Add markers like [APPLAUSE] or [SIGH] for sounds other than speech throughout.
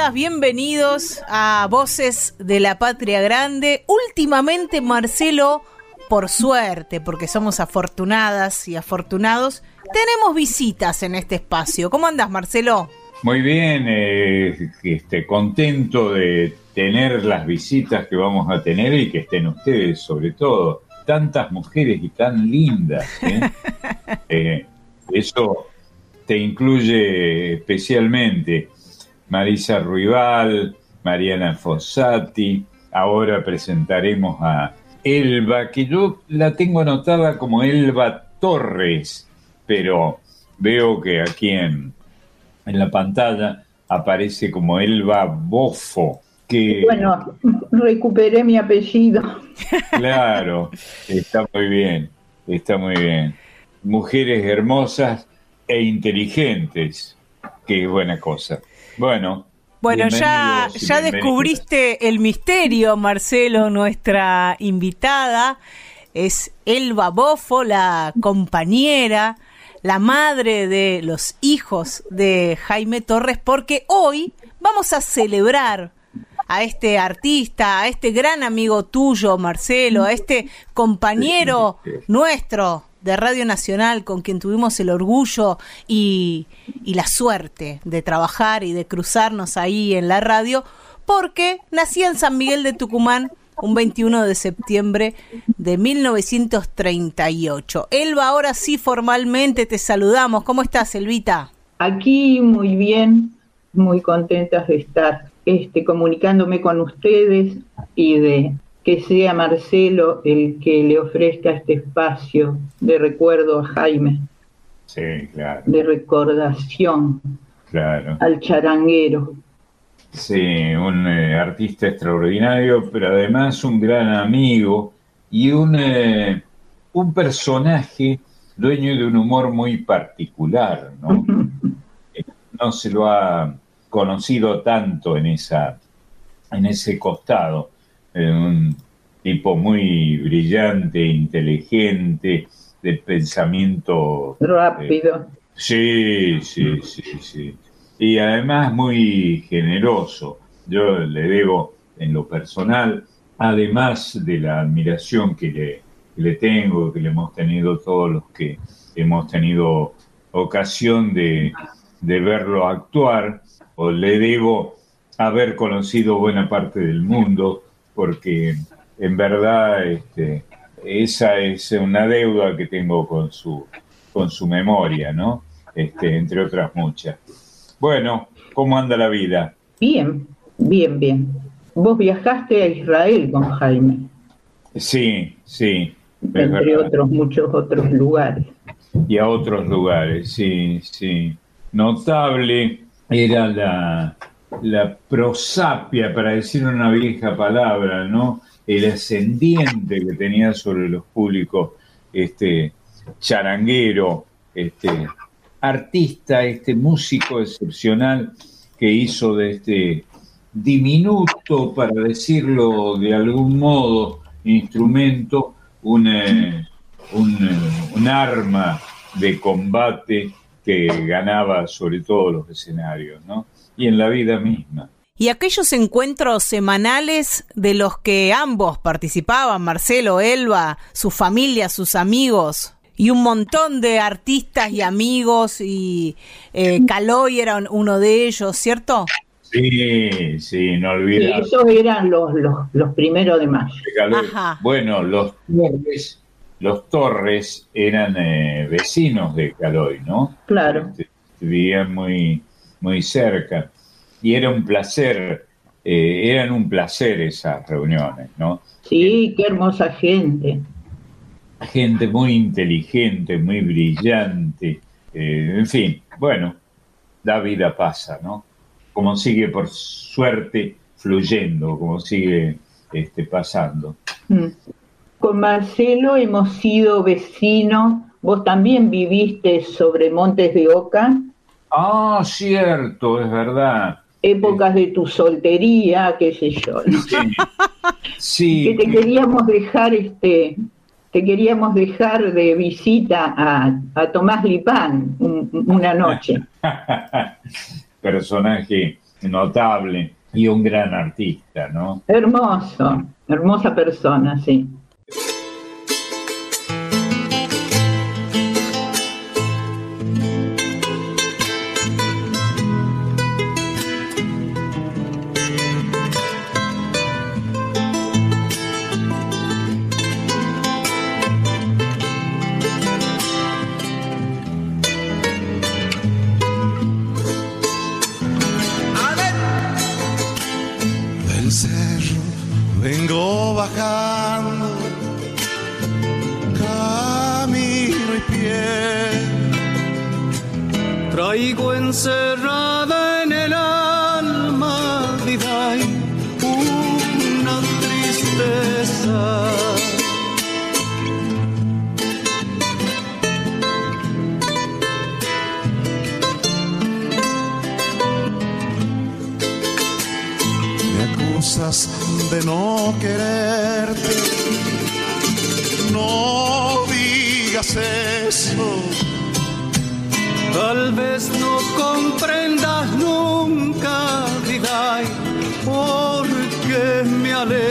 Bienvenidas, bienvenidos a Voces de la Patria Grande. Últimamente, Marcelo, por suerte, porque somos afortunadas y afortunados, tenemos visitas en este espacio. ¿Cómo andas, Marcelo? Muy bien, eh, este, contento de tener las visitas que vamos a tener y que estén ustedes, sobre todo. Tantas mujeres y tan lindas. ¿eh? [LAUGHS] Eh, eso te incluye especialmente. Marisa Ruibal, Mariana Fossati. Ahora presentaremos a Elba, que yo la tengo anotada como Elba Torres, pero veo que aquí en, en la pantalla aparece como Elba Bofo. Que, bueno, recuperé mi apellido. Claro, está muy bien, está muy bien. Mujeres hermosas e inteligentes, qué buena cosa. Bueno. Bueno, ya, ya descubriste el misterio, Marcelo, nuestra invitada. Es Elba Bofo, la compañera, la madre de los hijos de Jaime Torres, porque hoy vamos a celebrar a este artista, a este gran amigo tuyo, Marcelo, a este compañero nuestro de Radio Nacional con quien tuvimos el orgullo y, la suerte de trabajar y de cruzarnos ahí en la radio, porque nací en San Miguel de Tucumán un 21 de septiembre de 1938. Elba, ahora sí formalmente te saludamos. ¿Cómo estás, Elvita? Aquí muy bien, muy contentas de estar este, comunicándome con ustedes y de que sea Marcelo el que le ofrezca este espacio de recuerdo a Jaime. Sí, claro. De recordación claro. al charanguero. Sí, un eh, artista extraordinario, pero además un gran amigo y un, eh, un personaje dueño de un humor muy particular, ¿no? [LAUGHS] no se lo ha conocido tanto en, esa, en ese costado un tipo muy brillante, inteligente, de pensamiento rápido. Eh, sí, sí, sí, sí. Y además muy generoso. Yo le debo en lo personal, además de la admiración que le, le tengo, que le hemos tenido todos los que hemos tenido ocasión de, de verlo actuar, o le debo haber conocido buena parte del mundo, porque en verdad este, esa es una deuda que tengo con su, con su memoria, ¿no? Este, entre otras muchas. Bueno, ¿cómo anda la vida? Bien, bien, bien. Vos viajaste a Israel con Jaime. Sí, sí. Entre otros, muchos otros lugares. Y a otros lugares, sí, sí. Notable era la, la prosapia, para decir una vieja palabra, ¿no? El ascendiente que tenía sobre los públicos, este charanguero, este artista, este músico excepcional que hizo de este diminuto, para decirlo de algún modo, instrumento, un, eh, eh, un arma de combate que ganaba sobre todos los escenarios, ¿no? Y en la vida misma. Y aquellos encuentros semanales de los que ambos participaban, Marcelo, Elba, su familia, sus amigos, y un montón de artistas y amigos, y eh, Caloy era uno de ellos, ¿cierto? Sí, sí, no olvides. esos eran los, los, primeros de mayo. Bueno, los Torres, los Torres eran eh, vecinos de Caloy, ¿no? Claro. Este, vivían muy, muy cerca. Y era un placer, eh, eran un placer esas reuniones, ¿no? Sí, qué hermosa gente. Gente muy inteligente, muy brillante, eh, en fin, bueno, la vida pasa, ¿no? Como sigue por suerte fluyendo, como sigue este, pasando. Mm. Con Marcelo hemos sido vecinos. Vos también viviste sobre Montes de Oca. Ah, cierto, es verdad. Épocas de tu soltería, qué sé yo. Sí. [LAUGHS] Que te queríamos dejar, este, te queríamos dejar de visita a, Tomás Lipán una noche. [LAUGHS] Personaje notable y un gran artista, ¿no? Hermoso, hermosa persona, sí. Tal vez no comprendas nunca, Diday, por qué me alejo.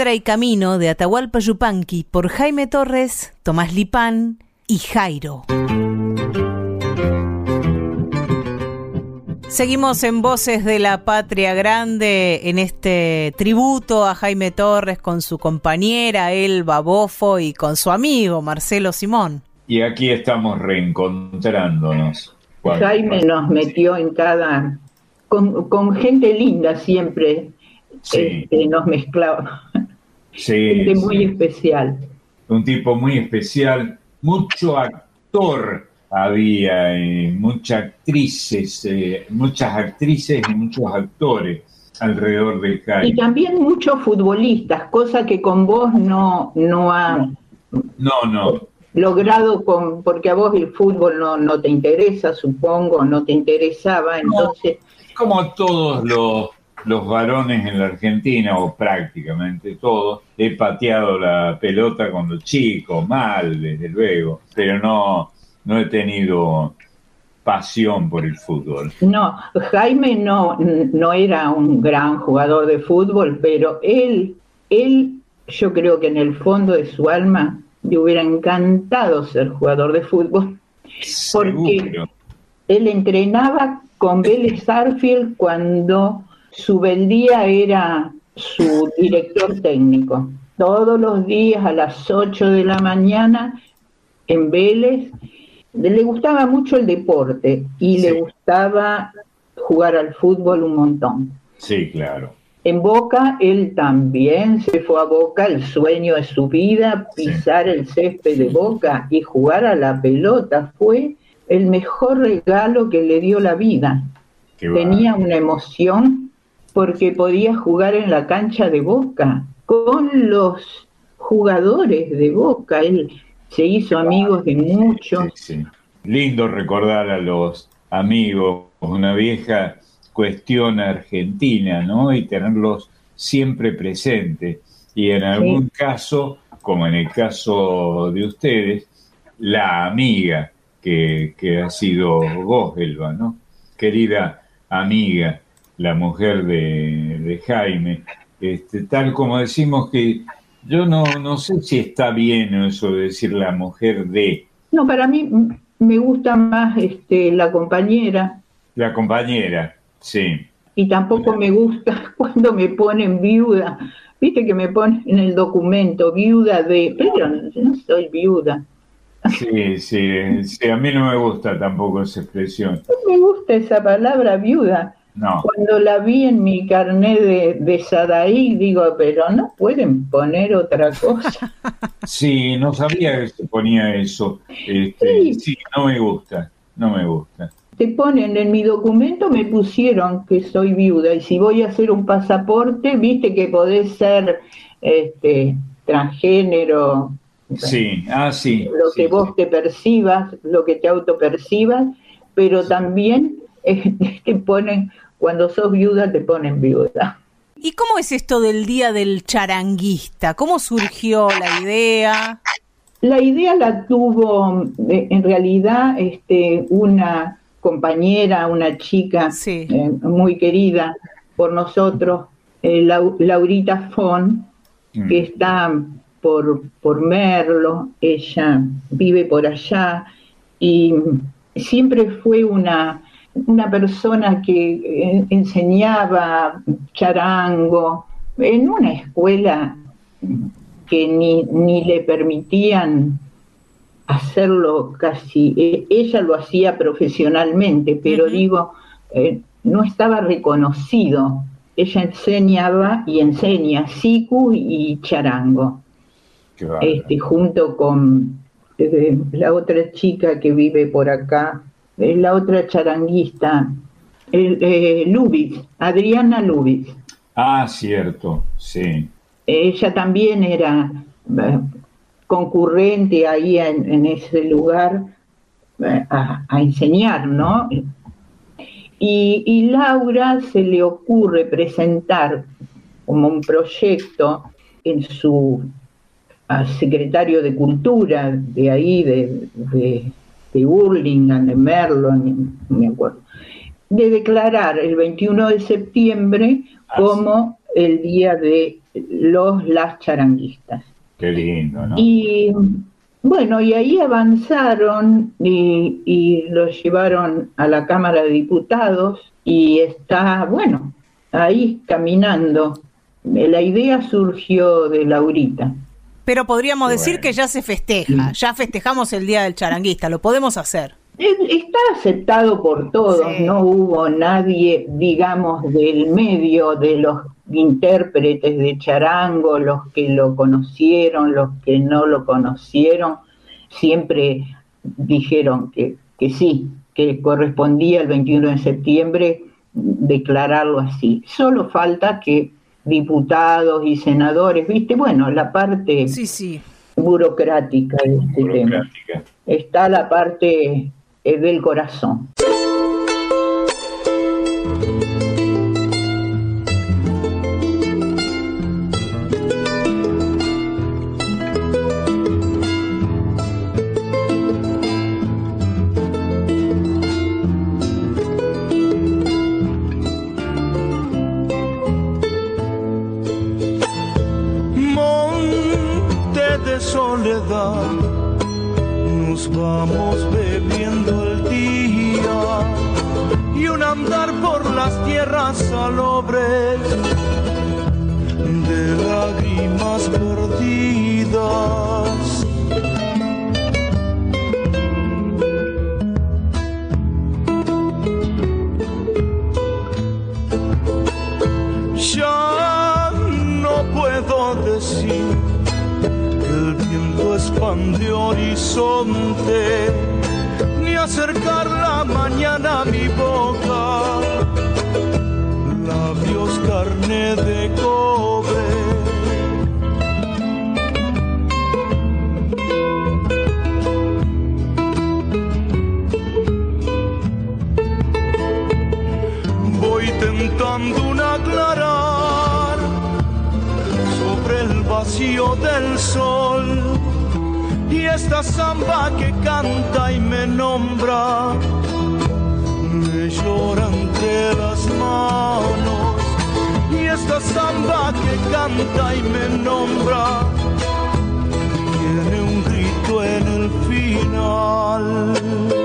Piedra y Camino de Atahualpa Yupanqui por Jaime Torres, Tomás Lipán y Jairo. Seguimos en Voces de la Patria Grande en este tributo a Jaime Torres con su compañera Elba Bofo y con su amigo Marcelo Simón. Y aquí estamos reencontrándonos. Jaime nos metió en cada... con, gente linda siempre sí. Este, nos mezclaba. Sí, gente muy especial. Un tipo muy especial, mucho actor había eh, muchas actrices, eh, muchas actrices y muchos actores alrededor del Jaime. Y también muchos futbolistas, cosa que con vos no, no ha no, no. logrado, con, porque a vos el fútbol no, no te interesa, supongo, no te interesaba, entonces... como a todos los, los varones en la Argentina, o prácticamente todos, he pateado la pelota cuando chico, mal, desde luego, pero no no he tenido pasión por el fútbol. No, Jaime no, no era un gran jugador de fútbol, pero él, él, yo creo que en el fondo de su alma le hubiera encantado ser jugador de fútbol, porque él entrenaba con Vélez Arfield cuando su Beldía era su director técnico. Todos los días a las 8 de la mañana en Vélez le gustaba mucho el deporte y le gustaba jugar al fútbol un montón. Sí, claro. En Boca, él también se fue a Boca, el sueño de su vida, pisar el césped de Boca y jugar a la pelota fue el mejor regalo que le dio la vida. Tenía una emoción porque podía jugar en la cancha de Boca con los jugadores de Boca. Él se hizo amigos de muchos. Lindo recordar a los amigos, una vieja cuestión argentina, ¿no? Y tenerlos siempre presentes. Y en algún caso, como en el caso de ustedes, la amiga que, ha sido vos, Elba, ¿no? Querida amiga, la mujer de, de Jaime, este, tal como decimos que yo no, no sé si está bien eso de decir la mujer de. No, para mí me gusta más este, la compañera. La compañera, sí. Y tampoco me gusta [LAUGHS] cuando me ponen viuda. Viste que me ponen en el documento viuda de. Pero no soy viuda. Sí, sí, sí, a mí no me gusta tampoco esa expresión. No me gusta esa palabra viuda. Cuando la vi en mi carnet de, de Sadaí, digo, pero no pueden poner otra cosa. [LAUGHS] Sí, no sabía que se ponía eso. Este, sí. no me gusta, no me gusta. Te ponen en mi documento, me pusieron que soy viuda y si voy a hacer un pasaporte, viste que podés ser este, transgénero. Sí, ah, sí. Lo que vos te percibas, lo que te autopercibas, pero también [LAUGHS] te ponen, cuando sos viuda, te ponen viuda. ¿Y cómo es esto del Día del Charanguista? ¿Cómo surgió la idea? La idea la tuvo eh, en realidad este, una compañera, una chica eh, muy querida por nosotros, eh, Laurita Fon, mm. que está por, por Merlo, ella vive por allá y siempre fue una una persona que eh, enseñaba charango en una escuela que ni, ni le permitían hacerlo casi, e, ella lo hacía profesionalmente, pero digo, eh, no estaba reconocido. Ella enseñaba y enseña siku y charango, este, junto con eh, la otra chica que vive por acá, la otra charanguista, eh, Lubitz, Adriana Lubitz. Ah, cierto, sí. Ella también era eh, concurrente ahí en, ese lugar eh, a, enseñar, ¿no? Y, y, Laura se le ocurre presentar como un proyecto en su secretario de Cultura de ahí, de de Burlingame, de Merlo, me acuerdo, de declarar el 21 de septiembre ah, como el día de los las charanguistas. Qué lindo, ¿no? Y Bueno, y ahí avanzaron y, y lo llevaron a la Cámara de Diputados y está, bueno, ahí caminando. La idea surgió de Laurita. Pero podríamos decir que ya se festeja, ya festejamos el Día del Charanguista, lo podemos hacer. Está aceptado por todos, no hubo nadie, digamos, del medio de los intérpretes de charango, los que lo conocieron, los que no lo conocieron, siempre dijeron que, que sí, que correspondía el 21 de septiembre declararlo así. Solo falta que diputados y senadores, viste, bueno, la parte sí, sí. burocrática de este tema. Está la parte eh, del corazón. salobres de lágrimas perdidas. Ya no puedo decir que el viento expande horizonte, ni acercar la mañana a mi voz de cobre. Voy tentando un aclarar sobre el vacío del sol. Y esta samba que canta y me nombra, me llora entre las manos esta samba que canta y me nombra tiene un grito en el final.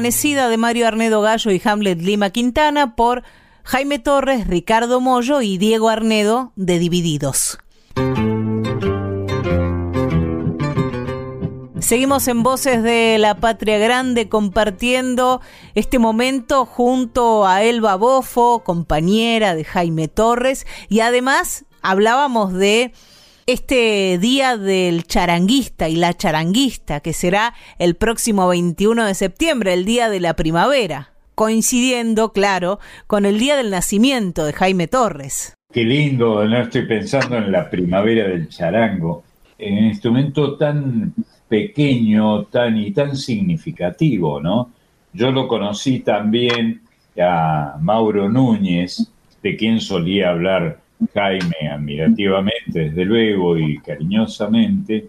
De Mario Arnedo Gallo y Hamlet Lima Quintana por Jaime Torres, Ricardo Mollo y Diego Arnedo de Divididos. Seguimos en Voces de la Patria Grande compartiendo este momento junto a Elba Bofo, compañera de Jaime Torres, y además hablábamos de este día del charanguista y la charanguista, que será el próximo 21 de septiembre, el día de la primavera, coincidiendo, claro, con el día del nacimiento de Jaime Torres. Qué lindo, no estoy pensando en la primavera del charango, en un instrumento tan pequeño tan y tan significativo, ¿no? Yo lo conocí también a Mauro Núñez, de quien solía hablar Jaime admirativamente, desde luego, y cariñosamente,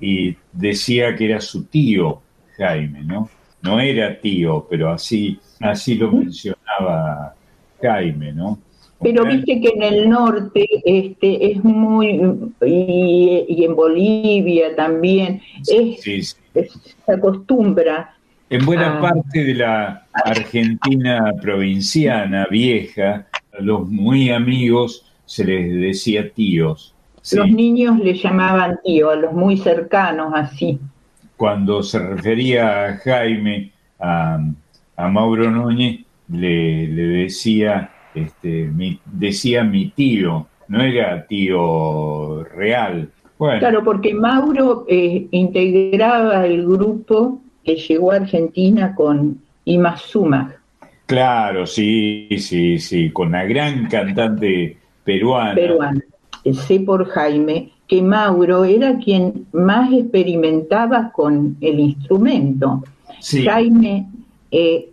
y decía que era su tío Jaime, ¿no? No era tío, pero así, así lo mencionaba Jaime, ¿no? Pero viste que en el norte este, es muy, y, en Bolivia también, es, se acostumbra. En buena parte de la Argentina provinciana vieja, los muy amigos se les decía tíos. Los niños le llamaban tío, a los muy cercanos así. Cuando se refería a Jaime, a, Mauro Núñez, le, le decía este, decía mi tío, no era tío real. Claro, porque Mauro eh, integraba el grupo que llegó a Argentina con Ima Claro, sí, sí, sí, con la gran cantante peruana. Peruana. Sé por Jaime que Mauro era quien más experimentaba con el instrumento. Jaime eh,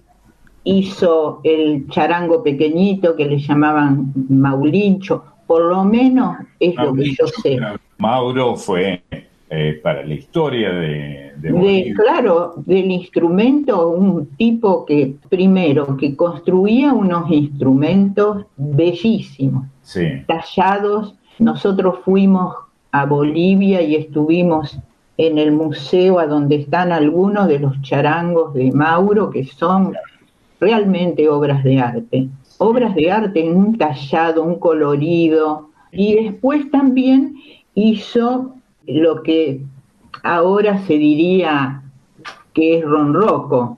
hizo el charango pequeñito que le llamaban Maulincho, por lo menos es lo que yo sé. Mauro fue eh, para la historia de, de, Claro, del instrumento, un tipo que primero que construía unos instrumentos bellísimos, tallados. Nosotros fuimos a Bolivia y estuvimos en el museo a donde están algunos de los charangos de Mauro, que son realmente obras de arte. Obras de arte en un tallado, un colorido. Y después también hizo lo que ahora se diría que es ronroco.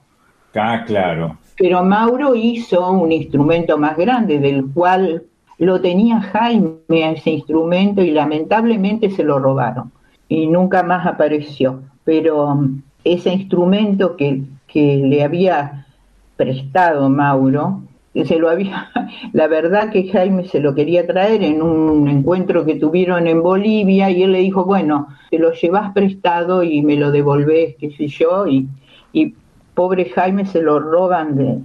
Ah, claro. Pero Mauro hizo un instrumento más grande, del cual lo tenía Jaime ese instrumento y lamentablemente se lo robaron y nunca más apareció. Pero um, ese instrumento que, que le había prestado Mauro, se lo había, [LAUGHS] la verdad que Jaime se lo quería traer en un encuentro que tuvieron en Bolivia y él le dijo, bueno, te lo llevas prestado y me lo devolvés, qué sé yo, y, y pobre Jaime se lo roban de,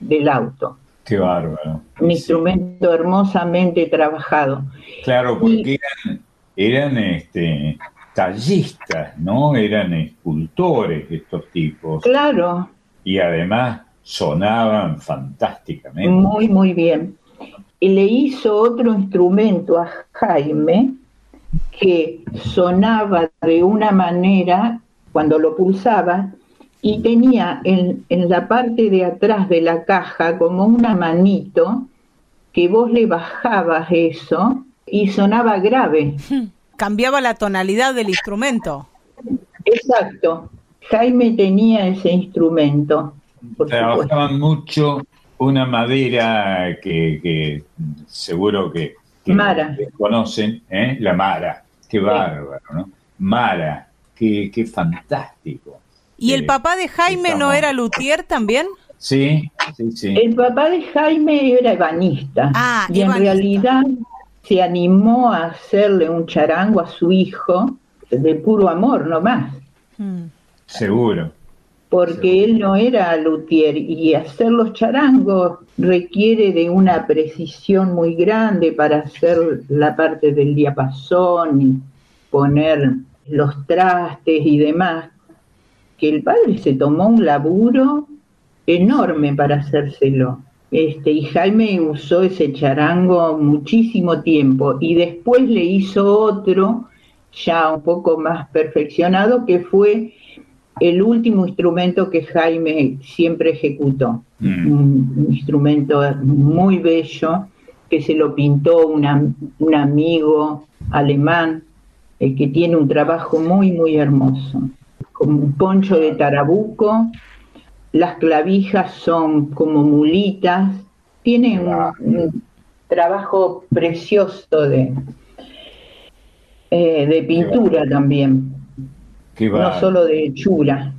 del auto. Qué bárbaro. Un instrumento hermosamente trabajado. Claro, porque eran, eran este, tallistas, ¿no? Eran escultores estos tipos. Claro. Y además sonaban fantásticamente. Muy, muy bien. Y le hizo otro instrumento a Jaime que sonaba de una manera cuando lo pulsaba y tenía en, en, la parte de atrás de la caja como una manito que vos le bajabas eso y sonaba grave. Cambiaba la tonalidad del instrumento. Exacto. Jaime tenía ese instrumento trabajaban mucho una madera que, seguro que, conocen, ¿eh? la Mara. Qué bárbaro, ¿no? Mara, qué, qué fantástico. ¿Y el papá de Jaime no era luthier también? Sí, sí, sí. El papá de Jaime era ebanista. Ah, y en realidad se animó a hacerle un charango a su hijo de puro amor, no más. Hmm. Seguro porque él no era luthier y hacer los charangos requiere de una precisión muy grande para hacer la parte del diapasón y poner los trastes y demás, que el padre se tomó un laburo enorme para hacérselo. Este, y Jaime usó ese charango muchísimo tiempo y después le hizo otro ya un poco más perfeccionado que fue el último instrumento que Jaime siempre ejecutó, mm. un, instrumento muy bello que se lo pintó un amigo alemán el que tiene un trabajo muy, muy hermoso, con un poncho de tarabuco, las clavijas son como mulitas, tiene un, trabajo precioso de, eh, de pintura también. No solo de hechura.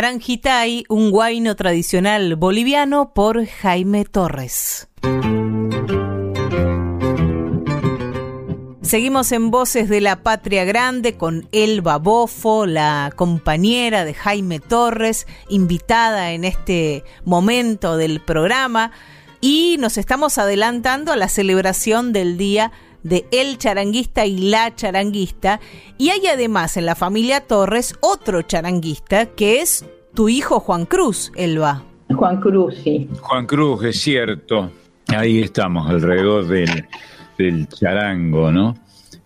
Naranjitay, un guayno tradicional boliviano por Jaime Torres. Seguimos en Voces de la Patria Grande con Elba Bofo, la compañera de Jaime Torres, invitada en este momento del programa. Y nos estamos adelantando a la celebración del Día de El Charanguista y la Charanguista. Y hay además en la familia Torres otro charanguista que es tu hijo Juan Cruz, Elba. Juan Cruz, sí. Juan Cruz, es cierto. Ahí estamos, alrededor del, del charango, ¿no?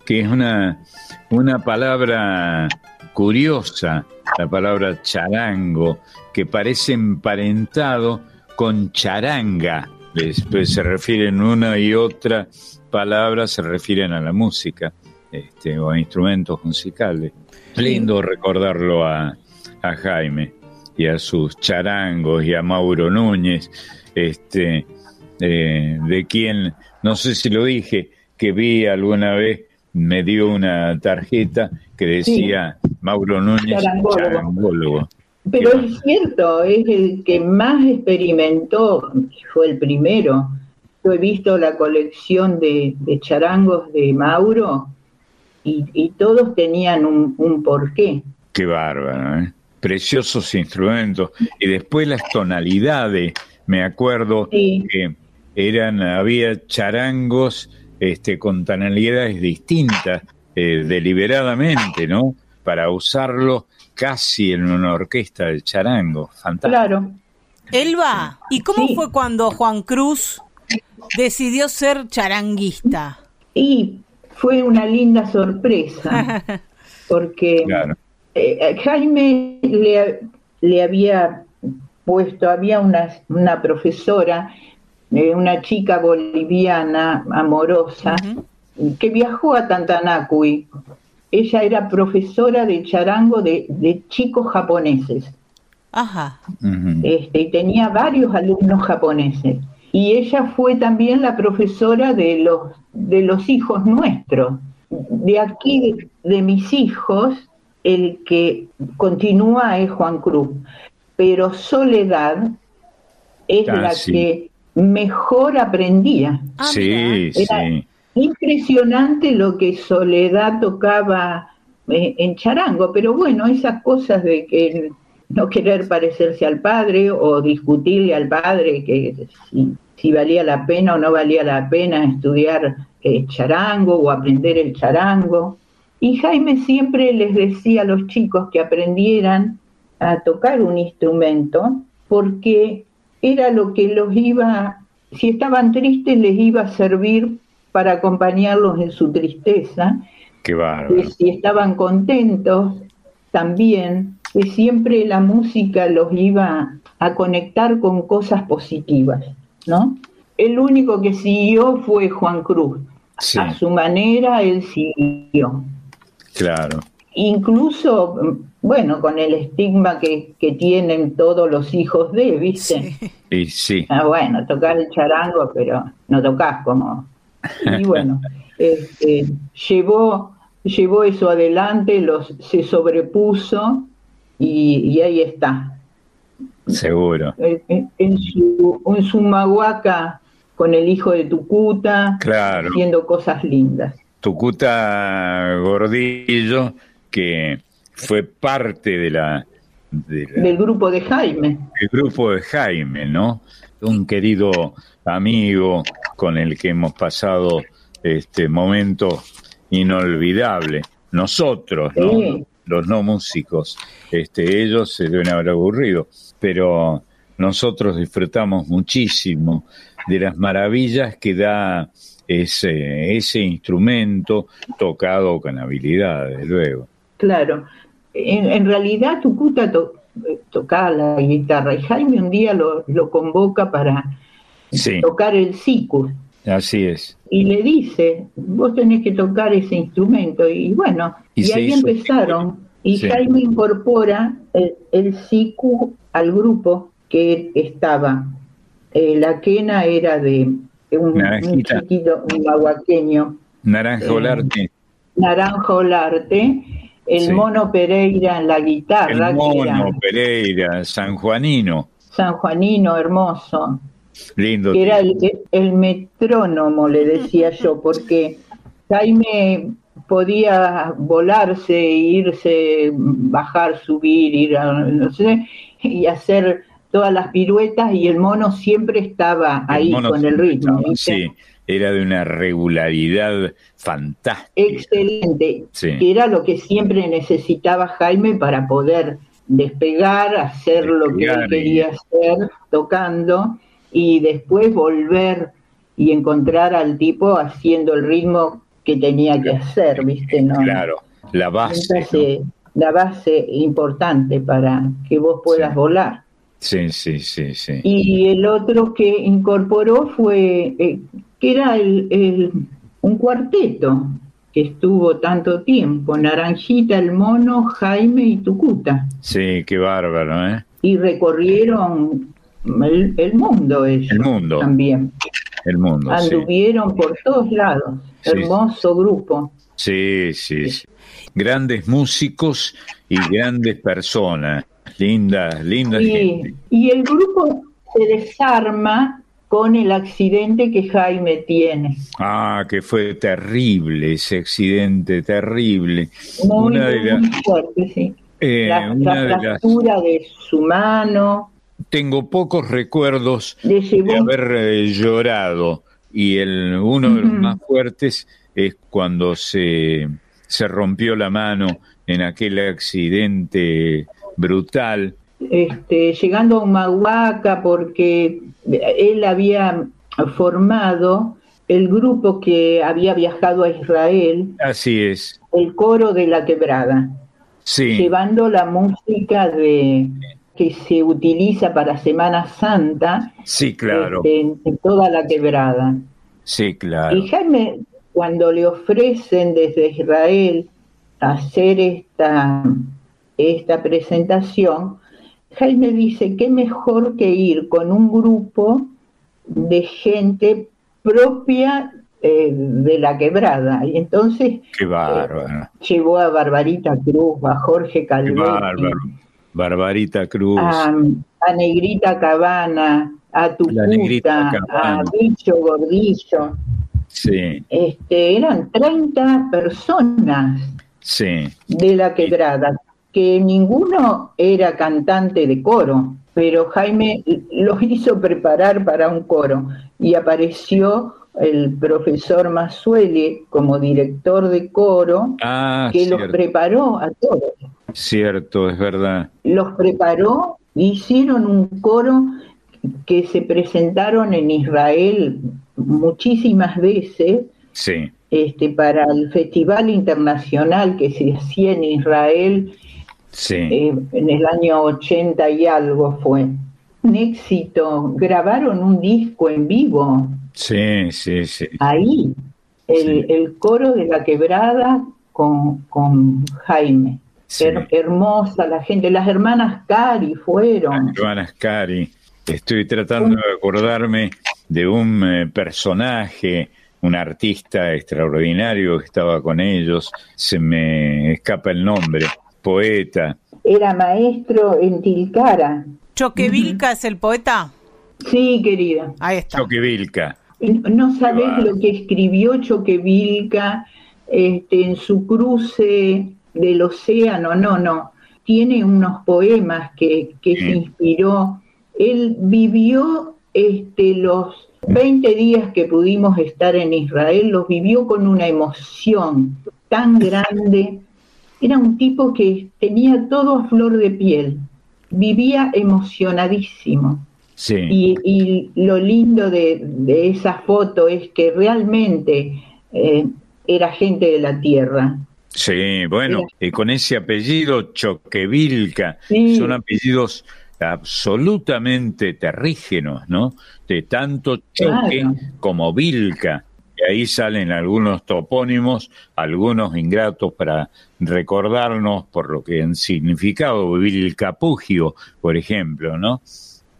Que es una, una palabra curiosa, la palabra charango, que parece emparentado con charanga. Después se refieren una y otra palabras se refieren a la música este, o a instrumentos musicales. Lindo recordarlo a, Jaime y a sus charangos y a Mauro Núñez, este, eh, de quien, no sé si lo dije, que vi alguna vez, me dio una tarjeta que decía Mauro Núñez, charangólogo. Pero es cierto, es el que más experimentó, fue el primero yo he visto la colección de, charangos de Mauro y, todos tenían un, porqué. Qué bárbaro, ¿eh? Preciosos instrumentos. Y después las tonalidades, me acuerdo que eran, había charangos este, con tonalidades distintas, eh, deliberadamente, ¿no? Para usarlo casi en una orquesta de charango. Fantástico. Claro. Elba, ¿y cómo fue cuando Juan Cruz decidió ser charanguista? Y fue una linda sorpresa, [LAUGHS] porque eh, Jaime le, había puesto, había una, una profesora, eh, una chica boliviana amorosa, que viajó a Tantanacui. Ella era profesora de charango de, de chicos japoneses. Ajá. este, y tenía varios alumnos japoneses y ella fue también la profesora de los, de los hijos nuestros. De aquí, de, mis hijos, el que continúa es Juan Cruz, pero Soledad es ah, la que mejor aprendía. Ah, sí, sí. Impresionante lo que Soledad tocaba eh, en charango, pero bueno, esas cosas de que no querer parecerse al padre o discutirle al padre que si si valía la pena o no valía la pena estudiar eh, charango o aprender el charango. Y Jaime siempre les decía a los chicos que aprendieran a tocar un instrumento porque era lo que los iba, si estaban tristes les iba a servir para acompañarlos en su tristeza. Qué bárbaro. Y si estaban contentos, también, que siempre la música los iba a conectar con cosas positivas. ¿No? El único que siguió fue Juan Cruz. A su manera, él siguió. Claro. Incluso, bueno, con el estigma que, tienen todos los hijos de, ¿viste? Sí. sí. Ah, bueno, tocar el charango, pero no tocas como. Y bueno, [LAUGHS] este, llevó, llevó eso adelante, los, se sobrepuso y ahí está. Seguro. En, su, en mahuaca con el hijo de Tucuta, haciendo cosas lindas. Tucuta Gordillo, que fue parte de la, del grupo de Jaime. El grupo de Jaime, ¿no? Un querido amigo con el que hemos pasado este momento inolvidable. Nosotros, ¿no? Los no músicos, este, ellos se deben haber aburrido pero nosotros disfrutamos muchísimo de las maravillas que da ese, ese instrumento tocado con habilidad, desde luego. Claro, en, realidad Tucuta tocaba la guitarra y Jaime un día lo, convoca para tocar el sicus. Así es. Y le dice, vos tenés que tocar ese instrumento. Y bueno, y, ahí empezaron. Y Jaime incorpora el, el al grupo que estaba. Eh, la quena era de un, chiquito, un aguaqueño. Naranja Olarte. Naranja Olarte. el Mono Pereira en la guitarra. El Mono Pereira, San Juanino. San Juanino, hermoso. Lindo. Que era el, el metrónomo, le decía yo, porque Jaime podía volarse, irse, bajar, subir, ir a, no sé, y hacer todas las piruetas y el mono siempre estaba ahí con el ritmo. sí, era de una regularidad fantástica. Excelente, que era lo que siempre necesitaba Jaime para poder despegar, hacer lo que él quería hacer tocando y después volver y encontrar al tipo haciendo el ritmo que tenía que hacer, ¿viste? ¿no? Claro, la base. La base importante para que vos puedas volar. Sí, sí, sí, sí. Y el otro que incorporó fue, eh, que era el, un cuarteto que estuvo tanto tiempo, Naranjita, el Mono, Jaime y Tucuta. Sí, qué bárbaro, ¿eh? Y recorrieron el, mundo ellos. El mundo. También. El mundo. Anduvieron por todos lados. Hermoso grupo. Sí, sí, sí. Grandes músicos y grandes personas. Linda, linda y, Y el grupo se desarma con el accidente que Jaime tiene. Ah, que fue terrible ese accidente, terrible. Muy, fuerte, sí. Eh, la, fractura de, su mano. Tengo pocos recuerdos de, haber eh, llorado y el uno de los más fuertes es cuando se, se rompió la mano en aquel accidente brutal. Este, llegando a Humahuaca porque él había formado el grupo que había viajado a Israel. Así es. El coro de la quebrada. Sí. Llevando la música de que se utiliza para Semana Santa. Sí, claro. Este, en, toda la quebrada. Sí, claro. Y Jaime, cuando le ofrecen desde Israel hacer esta esta presentación, Jaime dice que mejor que ir con un grupo de gente propia eh, de la quebrada. Y entonces Qué bárbaro. llevó a Barbarita Cruz, a Jorge Calvetti. Barbarita Cruz. A, Negrita Cabana, a Tucuta, a Bicho Gordillo. Sí. Este, eran 30 personas sí. de la quebrada que ninguno era cantante de coro, pero Jaime los hizo preparar para un coro y apareció el profesor Masueli como director de coro, ah, que los preparó a todos. Cierto, es verdad. Los preparó, hicieron un coro que se presentaron en Israel muchísimas veces. Sí. Este, para el Festival Internacional que se hacía en Israel Sí. Eh, en el año 80 y algo fue. Un éxito. Grabaron un disco en vivo. Sí, sí, sí. Ahí, el, coro de la quebrada con, con Jaime. hermosa la gente. Las hermanas Cari fueron. Las hermanas Cari. Estoy tratando de acordarme de un eh, personaje, un artista extraordinario que estaba con ellos. Se me escapa el nombre poeta. Era maestro en Tilcara. ¿Choquevilca es el poeta? Sí, querida. Ahí está. Choquevilca. No sabes lo que escribió Choquevilca este, en su cruce del océano, no, no. Tiene unos poemas que, que se inspiró. Él vivió este, los 20 días que pudimos estar en Israel, los vivió con una emoción tan grande era un tipo que tenía todo a flor de piel, vivía emocionadísimo. Sí. Y, lo lindo de, esa foto es que realmente eh, era gente de la tierra. Sí, bueno, y con ese apellido Choquevilca, son apellidos absolutamente terrígenos, ¿no? De tanto choque como Vilca ahí salen algunos topónimos, algunos ingratos para recordarnos por lo que han significado vivir el capugio, por ejemplo, ¿no?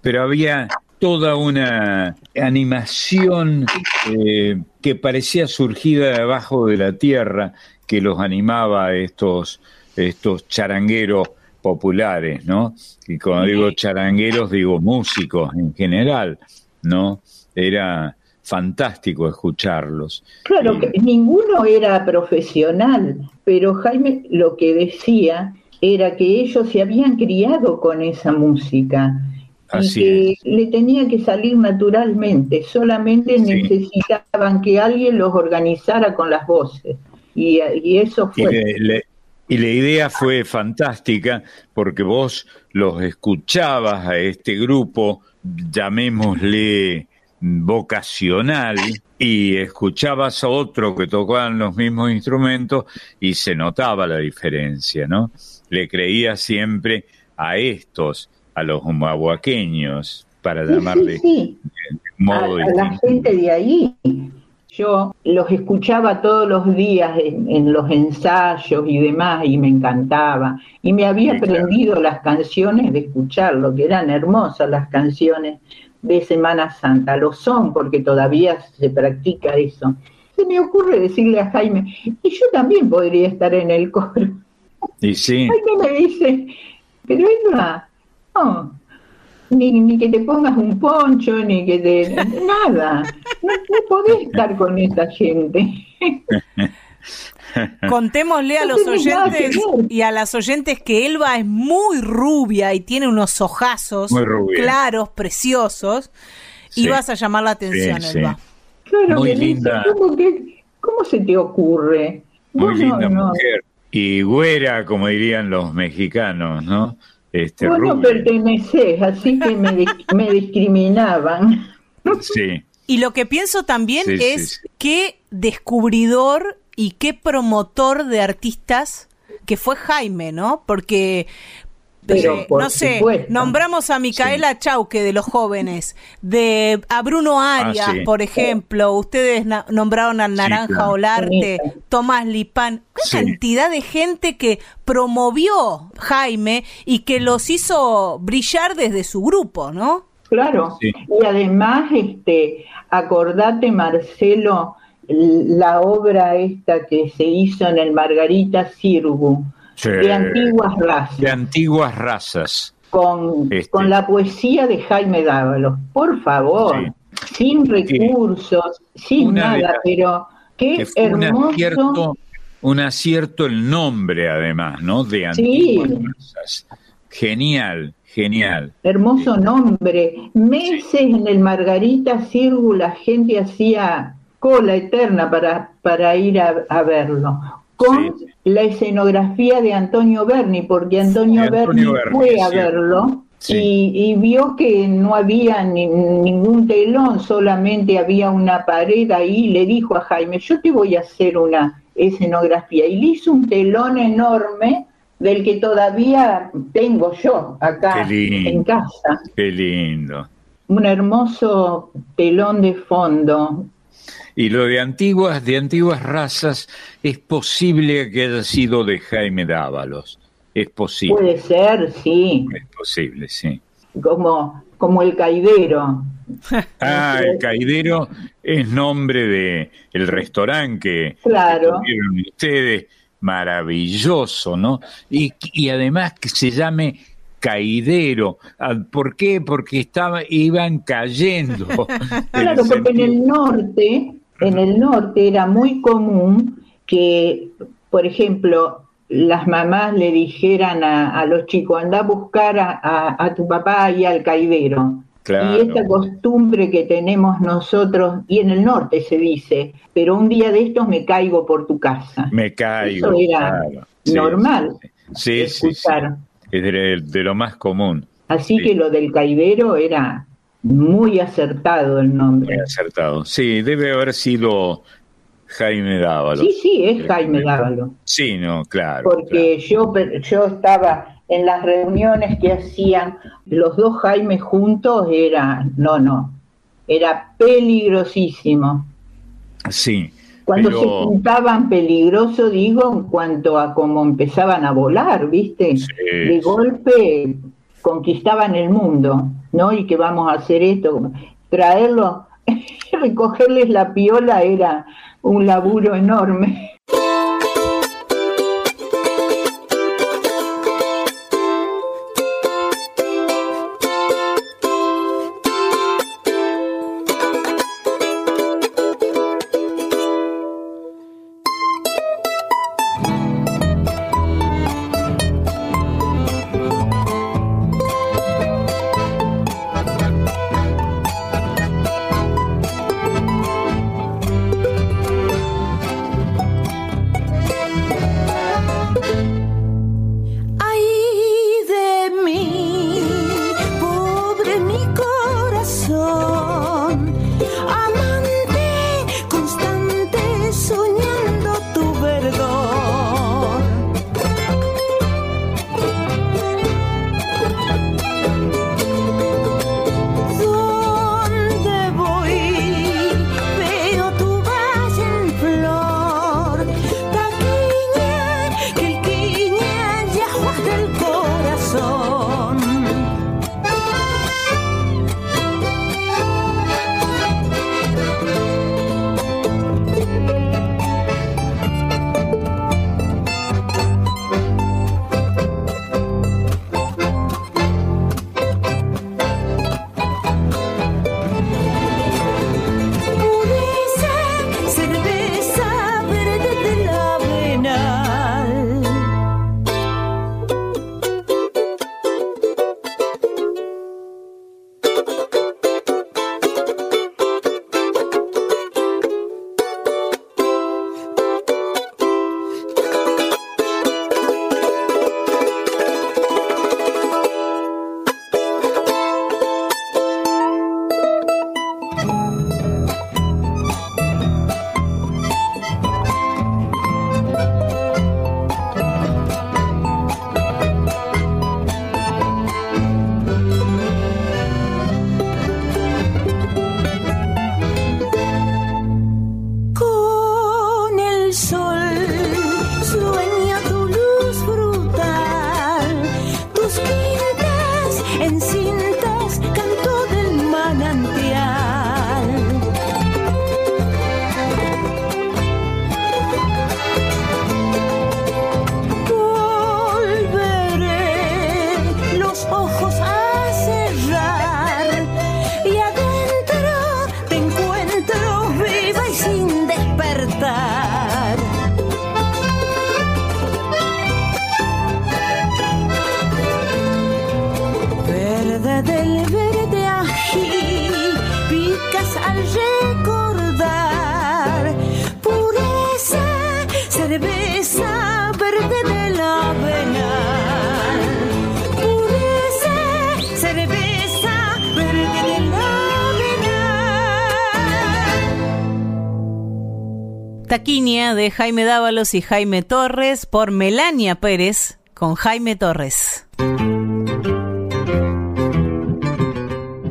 Pero había toda una animación eh, que parecía surgida de abajo de la tierra, que los animaba a estos estos charangueros populares, ¿no? Y cuando digo charangueros, digo músicos en general, ¿no? Era fantástico escucharlos. Claro, que ninguno era profesional, pero Jaime lo que decía era que ellos se habían criado con esa música y que le tenía que salir naturalmente, solamente necesitaban que alguien los organizara con las voces. Y, eso fue. y la idea fue fantástica porque vos los escuchabas a este grupo, llamémosle vocacional, y escuchabas a otro que tocaban los mismos instrumentos y se notaba la diferencia, ¿no? Le creía siempre a estos, a los humahuaqueños, para llamarle de modo a, la gente de ahí. Yo los escuchaba todos los días en, los ensayos y demás y me encantaba. Y me había aprendido las canciones de escucharlo, que eran hermosas las canciones de Semana Santa. Lo son porque todavía se practica eso. Se me ocurre decirle a Jaime, y yo también podría estar en el coro. Y sí. Jaime me dice, pero Edna, no, ni, ni que te pongas un poncho, ni que te... nada. No, no podés estar con esa gente. [LAUGHS] [LAUGHS] Contémosle a los oyentes y a las oyentes que Elba es muy rubia y tiene unos ojazos claros, preciosos, y vas a llamar la atención, Elba. Claro, muy linda. ¿cómo, se te ocurre? Muy linda mujer. Y güera, como dirían los mexicanos, ¿no? Este, Vos no perteneces, así que me, me discriminaban. Sí. Y lo que pienso también es qué descubridor y qué promotor de artistas que fue Jaime, ¿no? Porque eh, no sé, nombramos a Micaela Chauque de los jóvenes, de a Bruno ah, Arias, por ejemplo, ustedes nombraron al Naranja Olarte, Tomás Lipán, qué cantidad de gente que promovió Jaime y que los hizo brillar desde su grupo, ¿no? Claro, y además, este, acordate Marcelo, la obra esta que se hizo en el Margarita Sirgu, de antiguas razas. De antiguas razas. Con, este. con la poesía de Jaime Dávalos. Por favor, sin recursos, sin nada, pero qué hermoso. Un acierto, el nombre, además, ¿no? De antiguas razas. Genial, genial. Hermoso nombre. Meses en el Margarita Sirgu la gente hacía cola eterna para, para ir a, verlo, con la escenografía de Antonio Berni, porque Antonio, Berni, fue a verlo y, vio que no había ningún telón, solamente había una pared ahí, y le dijo a Jaime, yo te voy a hacer una escenografía, y le hizo un telón enorme del que todavía tengo yo acá en casa. Qué lindo. Un hermoso telón de fondo, y lo de antiguas, de antiguas razas, es posible que haya sido de Jaime Dávalos. Es posible. Puede ser, sí. Es posible, sí. Como, como el caidero. Ah, el caidero es nombre de el restaurante que, claro. ustedes, maravilloso, ¿no? Y, y además que se llame caidero. Ah, ¿Por qué? Porque estaba, iban cayendo. [LAUGHS] claro, porque en el norte en el norte era muy común que, por ejemplo, las mamás le dijeran a, los chicos, anda a buscar a, tu papá y al caidero. Y esta costumbre que tenemos nosotros, y en el norte se dice, pero un día de estos me caigo por tu casa. Me caigo. Eso era normal. Sí, escuchar. Es de, lo más común. Así que lo del caidero era muy acertado el nombre. Muy acertado. Sí, debe haber sido Jaime Dávalo. Sí, sí, es Jaime Dávalo. Sí, no, claro. Porque Yo, yo estaba en las reuniones que hacían los dos Jaime juntos, era, no, no, era peligrosísimo. Sí. Cuando se juntaban peligroso, digo, en cuanto a cómo empezaban a volar, ¿viste? de golpe conquistaban el mundo, ¿no? Y que vamos a hacer esto, traerlo, [LAUGHS] recogerles la piola era un laburo enorme. Jaime Dávalos y Jaime Torres por Melania Pérez con Jaime Torres.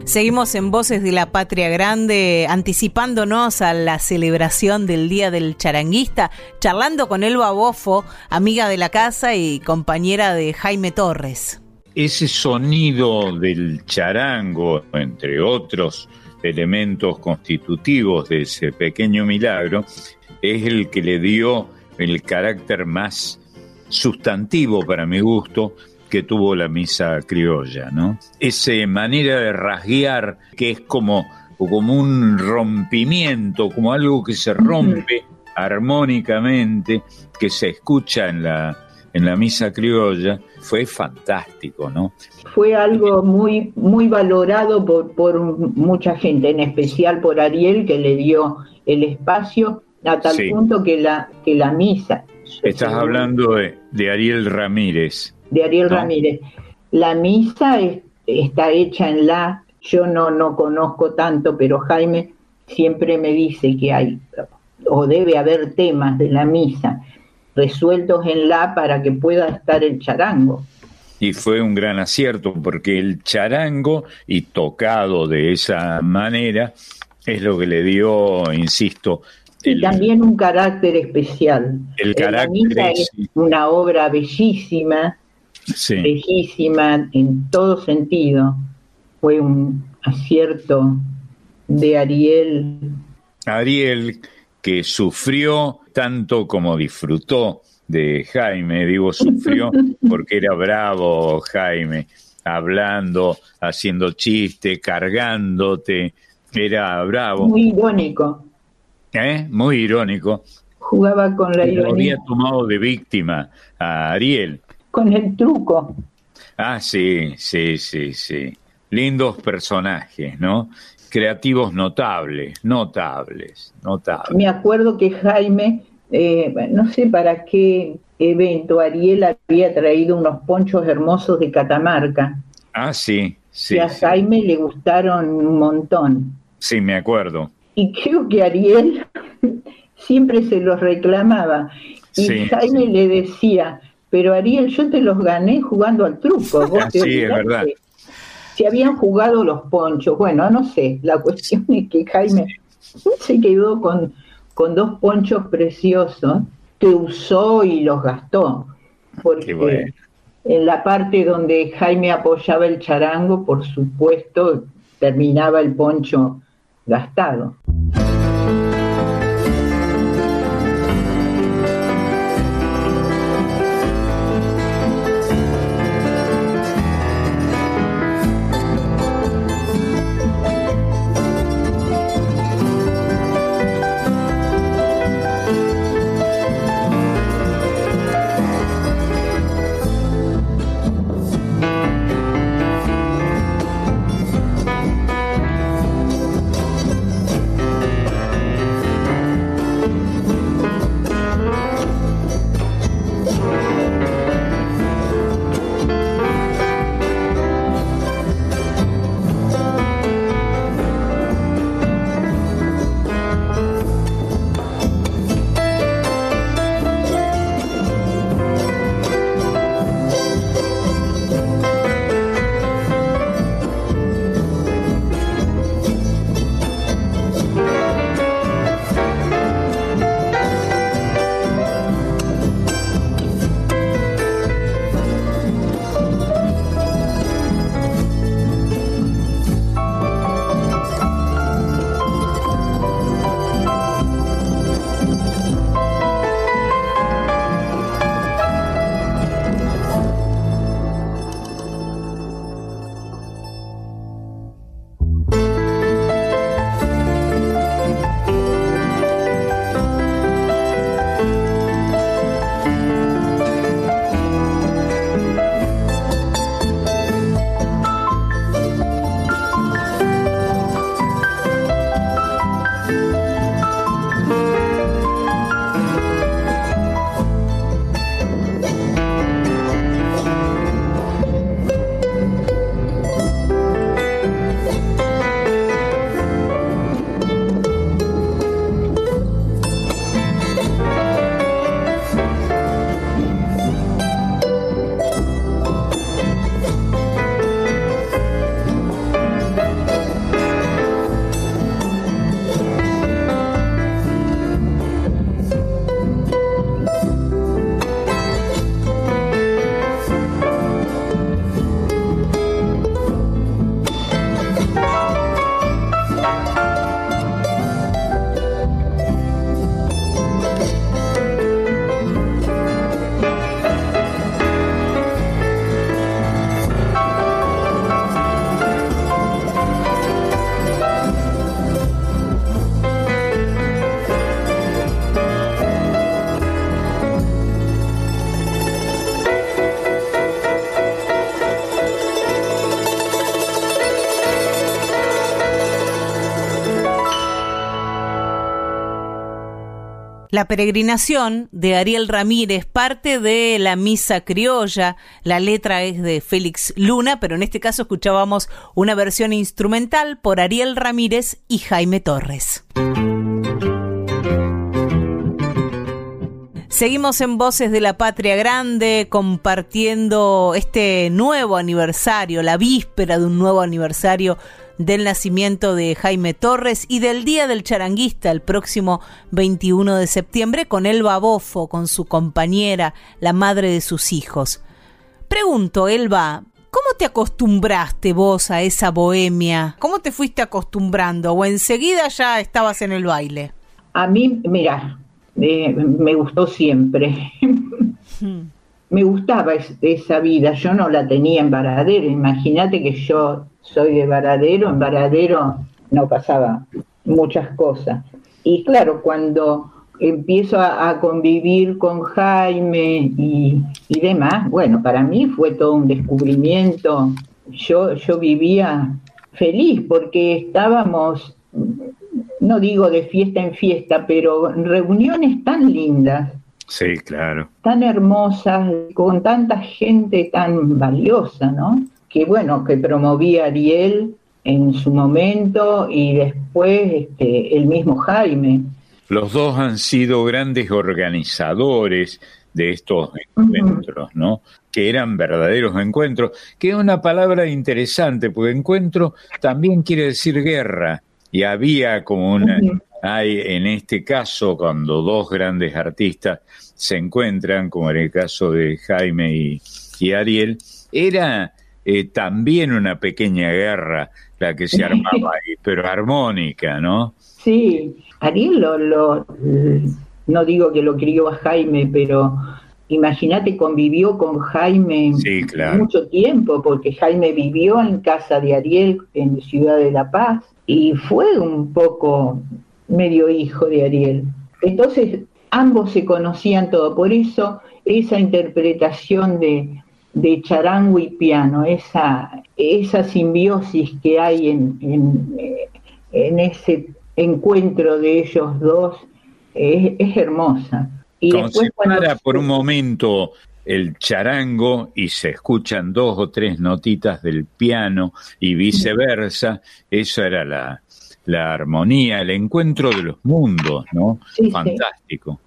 Seguimos en Voces de la Patria Grande, anticipándonos a la celebración del Día del Charanguista, charlando con Elba Bofo, amiga de la casa y compañera de Jaime Torres. Ese sonido del charango, entre otros elementos constitutivos de ese pequeño milagro, es el que le dio el carácter más sustantivo para mi gusto que tuvo la misa criolla, ¿no? Esa manera de rasguear que es como, como un rompimiento, como algo que se rompe armónicamente, que se escucha en la, en la misa criolla, fue fantástico, ¿no? Fue algo muy, muy valorado por, por mucha gente, en especial por Ariel, que le dio el espacio a tal punto que la, que la misa. Estás hablando de, Ariel Ramírez. De Ariel Ramírez. La misa está hecha en la, yo no, no conozco tanto, pero Jaime siempre me dice que hay, o debe haber temas de la misa resueltos en la para que pueda estar el charango. Y fue un gran acierto porque el charango y tocado de esa manera es lo que le dio, insisto, y también un carácter especial. El carácter es una obra bellísima, bellísima en todo sentido. Fue un acierto de Ariel. Ariel, que sufrió tanto como disfrutó de Jaime, digo sufrió [LAUGHS] porque era bravo Jaime, hablando, haciendo chiste, cargándote, era bravo. Muy irónico. ¿Eh? Muy irónico. Jugaba con la ironía. había tomado de víctima a Ariel. Con el truco. Ah, sí, sí, sí, sí. Lindos personajes, ¿no? Creativos notables, notables, notables. Me acuerdo que Jaime, eh, no sé para qué evento, Ariel había traído unos ponchos hermosos de Catamarca. Ah, sí, sí. Y a Jaime le gustaron un montón. Sí, me acuerdo y creo que Ariel [LAUGHS] siempre se los reclamaba. Y Jaime le decía, pero Ariel, yo te los gané jugando al truco. [LAUGHS] ¿Vos sí, es verdad. Si habían jugado los ponchos, bueno, no sé, la cuestión [LAUGHS] es que Jaime se quedó con, con dos ponchos preciosos que usó y los gastó. Porque en la parte donde Jaime apoyaba el charango, por supuesto, terminaba el poncho gastado. La peregrinación de Ariel Ramírez parte de la misa criolla, la letra es de Félix Luna, pero en este caso escuchábamos una versión instrumental por Ariel Ramírez y Jaime Torres. Seguimos en Voces de la Patria Grande compartiendo este nuevo aniversario, la víspera de un nuevo aniversario del nacimiento de Jaime Torres y del Día del Charanguista el próximo 21 de septiembre con Elba Bofo, con su compañera, la madre de sus hijos. Pregunto, Elba, ¿cómo te acostumbraste vos a esa bohemia? ¿Cómo te fuiste acostumbrando o enseguida ya estabas en el baile? A mí, mira, me gustó siempre. [LAUGHS] Me gustaba esa vida, yo no la tenía en Varadero, imagínate que yo soy de Varadero, en Varadero no pasaba muchas cosas. Y claro, cuando empiezo a, convivir con Jaime y, demás, bueno, para mí fue todo un descubrimiento. Yo, yo vivía feliz porque estábamos, no digo de fiesta en fiesta, pero reuniones tan lindas. Sí, claro. Tan hermosas, con tanta gente tan valiosa, ¿no? Que bueno, que promovía Ariel en su momento y después este, el mismo Jaime. Los dos han sido grandes organizadores de estos encuentros, ¿no? Que eran verdaderos encuentros, que es una palabra interesante, porque encuentro también quiere decir guerra, y había como una, hay en este caso, cuando dos grandes artistas se encuentran, como en el caso de Jaime y, y Ariel, era eh, también una pequeña guerra la que se [LAUGHS] armaba ahí, pero armónica, ¿no? Sí, Ariel lo, no digo que lo crió a Jaime, pero imagínate, convivió con Jaime mucho tiempo, porque Jaime vivió en casa de Ariel en Ciudad de La Paz y fue un poco medio hijo de Ariel. Entonces, ambos se conocían todo, por eso esa interpretación de, de charango y piano, esa, esa simbiosis que hay en, en, ese encuentro de ellos dos es, hermosa. Y después, para por un momento el charango y se escuchan dos o tres notitas del piano y viceversa, eso era la, la armonía, el encuentro de los mundos, ¿no? Fantástico.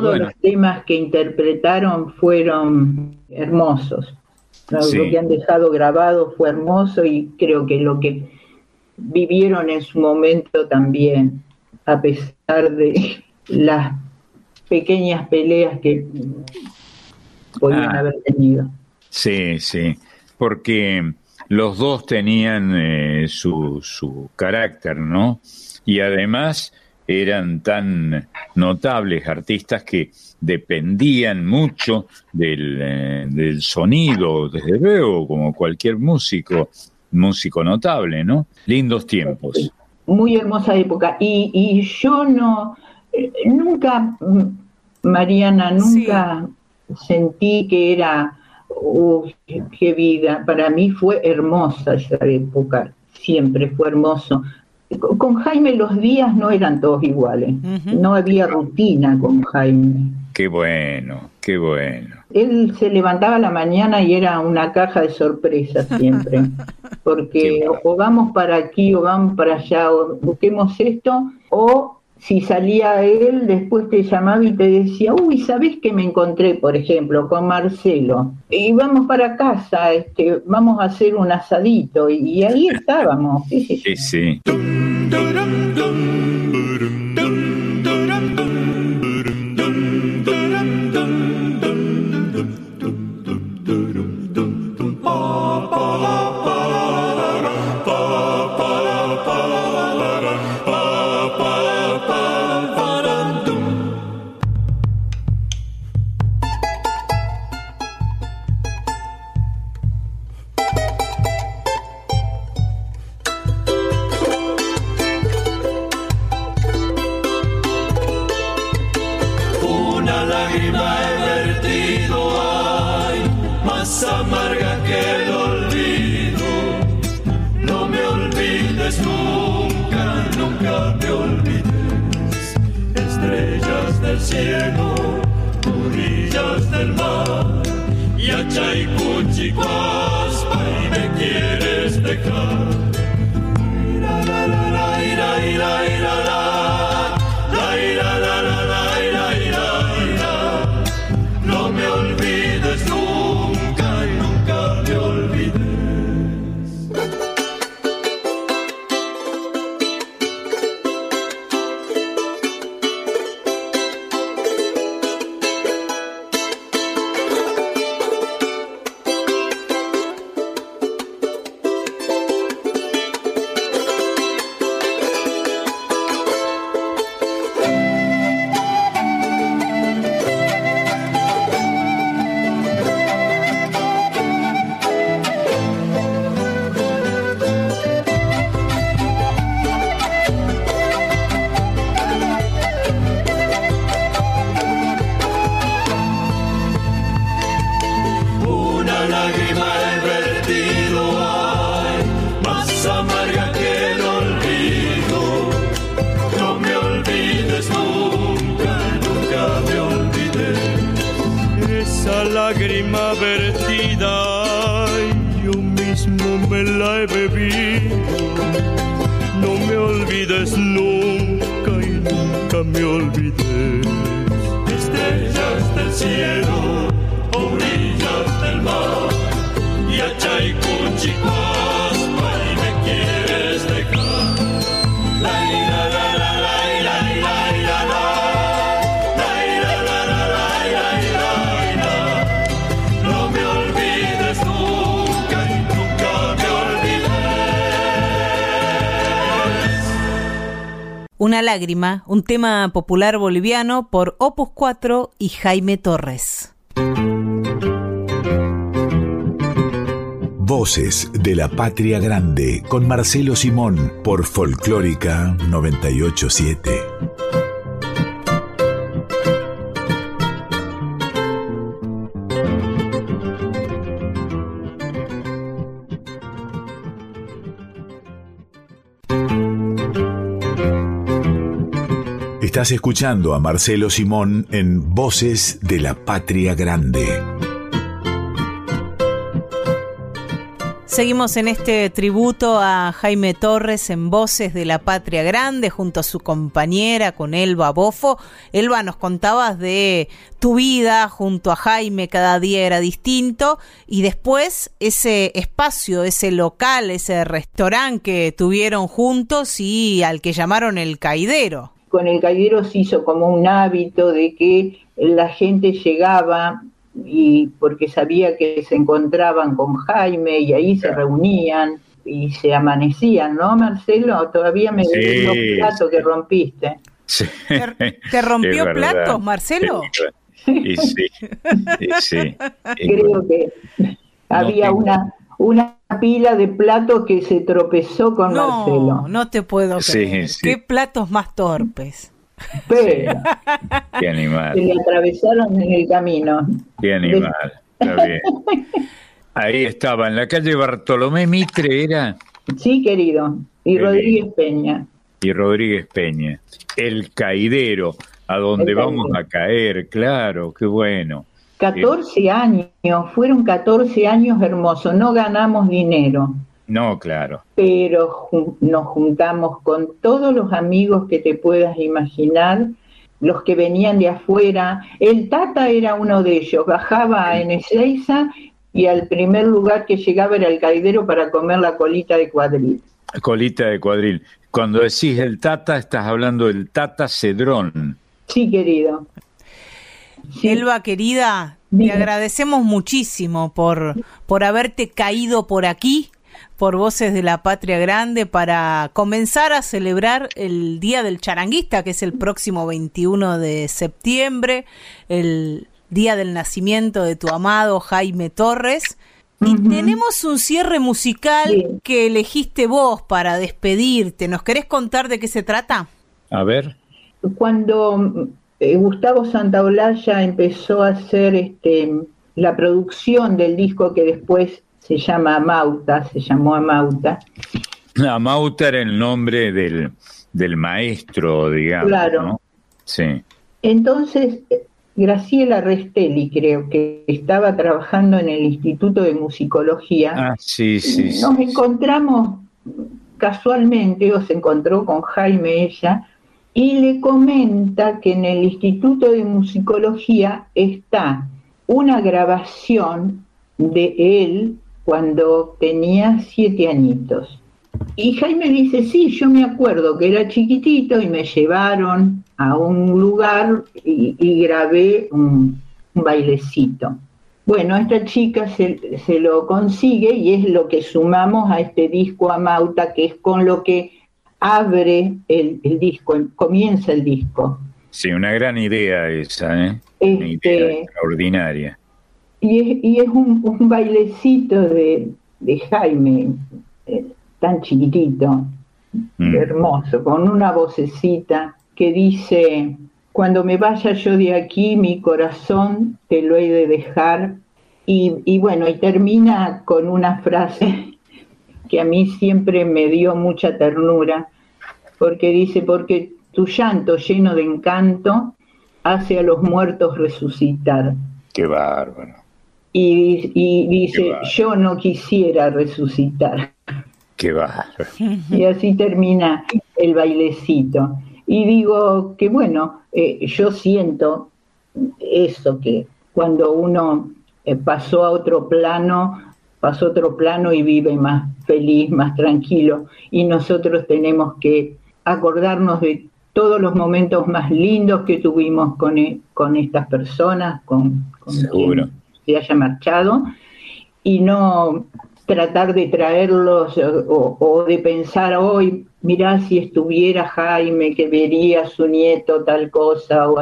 Todos los temas que interpretaron fueron hermosos. Lo que han dejado grabado fue hermoso y creo que lo que vivieron en su momento también, a pesar de [LAUGHS] las pequeñas peleas que podían ah. haber tenido. Sí, sí, porque los dos tenían eh, su, su carácter, ¿no? Y además eran tan notables artistas que dependían mucho del, eh, del, sonido, desde luego, como cualquier músico, músico notable, ¿no? Lindos tiempos. Muy hermosa época. Y, y yo no, eh, nunca, Mariana, nunca sentí que era, qué vida. Para mí fue hermosa esa época, siempre fue hermoso con Jaime los días no eran todos iguales, no había rutina con Jaime. Qué bueno, Qué bueno. Él se levantaba a la mañana y era una caja de sorpresas siempre, [LAUGHS] porque o vamos para aquí o vamos para allá, o busquemos esto, o si salía él, después te llamaba y te decía, uy, ¿sabés que me encontré, por ejemplo, con Marcelo? Y vamos para casa, este, vamos a hacer un asadito, y, ahí estábamos. Sí, sí. sí. Lágrima, un tema popular boliviano por Opus 4 y Jaime Torres. Voces de la Patria Grande con Marcelo Simón por Folclórica 987. Estás escuchando a Marcelo Simón en Voces de la Patria Grande. Seguimos en este tributo a Jaime Torres en Voces de la Patria Grande junto a su compañera con Elba Bofo. Elba, nos contabas de tu vida junto a Jaime, cada día era distinto y después ese espacio, ese local, ese restaurante que tuvieron juntos y al que llamaron el Caidero con el caidero se hizo como un hábito de que la gente llegaba y porque sabía que se encontraban con Jaime y ahí se reunían y se amanecían, ¿no, Marcelo? Todavía me sí. los platos que rompiste. ¿Te, rompió platos, Marcelo? Sí, sí, sí. [LAUGHS] Creo que había una una pila de platos que se tropezó con Marcelo. No te puedo creer. ¿Qué platos más torpes? Pero, Qué animal. Se le atravesaron en el camino. Qué animal. Está bien. Ahí estaba, en la calle Bartolomé Mitre era. Sí, querido. Y Rodríguez Peña. Y Rodríguez Peña. El caidero, a donde vamos a caer, claro, qué bueno. 14 años, fueron 14 años hermosos, no ganamos dinero. No, claro. Pero nos juntamos con todos los amigos que te puedas imaginar, los que venían de afuera. El Tata era uno de ellos, bajaba en Ezeiza y al primer lugar que llegaba era el caidero para comer la colita de cuadril. Colita de cuadril. Cuando decís el Tata, estás hablando del Tata Cedrón. Sí, querido. Elba, querida, te agradecemos muchísimo por, por haberte caído por aquí, por Voces de la Patria Grande, para comenzar a celebrar el Día del Charanguista, que es el próximo 21 de septiembre, el día del nacimiento de tu amado Jaime Torres. Y tenemos un cierre musical que elegiste vos para despedirte. ¿Nos querés contar de qué se trata? A ver. Cuando eh, Gustavo Santaolalla empezó a hacer este, la producción del disco que después se llama Amauta, se llamó Amauta. Amauta era el nombre del, del maestro, digamos. Claro. Sí. Entonces, Graciela Restelli, creo que estaba trabajando en el Instituto de Musicología. Ah, sí, sí. Nos encontramos casualmente, o se encontró con Jaime ella, y le comenta que en el Instituto de Musicología está una grabación de él cuando tenía siete añitos. Y Jaime dice, sí, yo me acuerdo que era chiquitito y me llevaron a un lugar y, grabé un, bailecito. Bueno, esta chica se, lo consigue y es lo que sumamos a este disco Amauta, que es con lo que abre el, disco, comienza el disco. Sí, una gran idea esa, ¿eh? una idea este, extraordinaria. Y es, un, bailecito de, Jaime, eh, tan chiquitito, mm. hermoso, con una vocecita que dice, cuando me vaya yo de aquí, mi corazón te lo he de dejar. Y, y bueno, y termina con una frase que a mí siempre me dio mucha ternura, porque dice, porque tu llanto lleno de encanto hace a los muertos resucitar. Qué bárbaro. Y, dice, yo no quisiera resucitar. Qué bárbaro. Y así termina el bailecito. Y digo que bueno, eh, yo siento eso, que cuando uno eh, pasó a otro plano, pasó a otro plano y vive más feliz, más tranquilo. Y nosotros tenemos que acordarnos de todos los momentos más lindos que tuvimos con, e, con estas personas, con, quien se haya marchado, y no tratar de traerlos o, de pensar hoy, mirá si estuviera Jaime que vería a su nieto tal cosa, o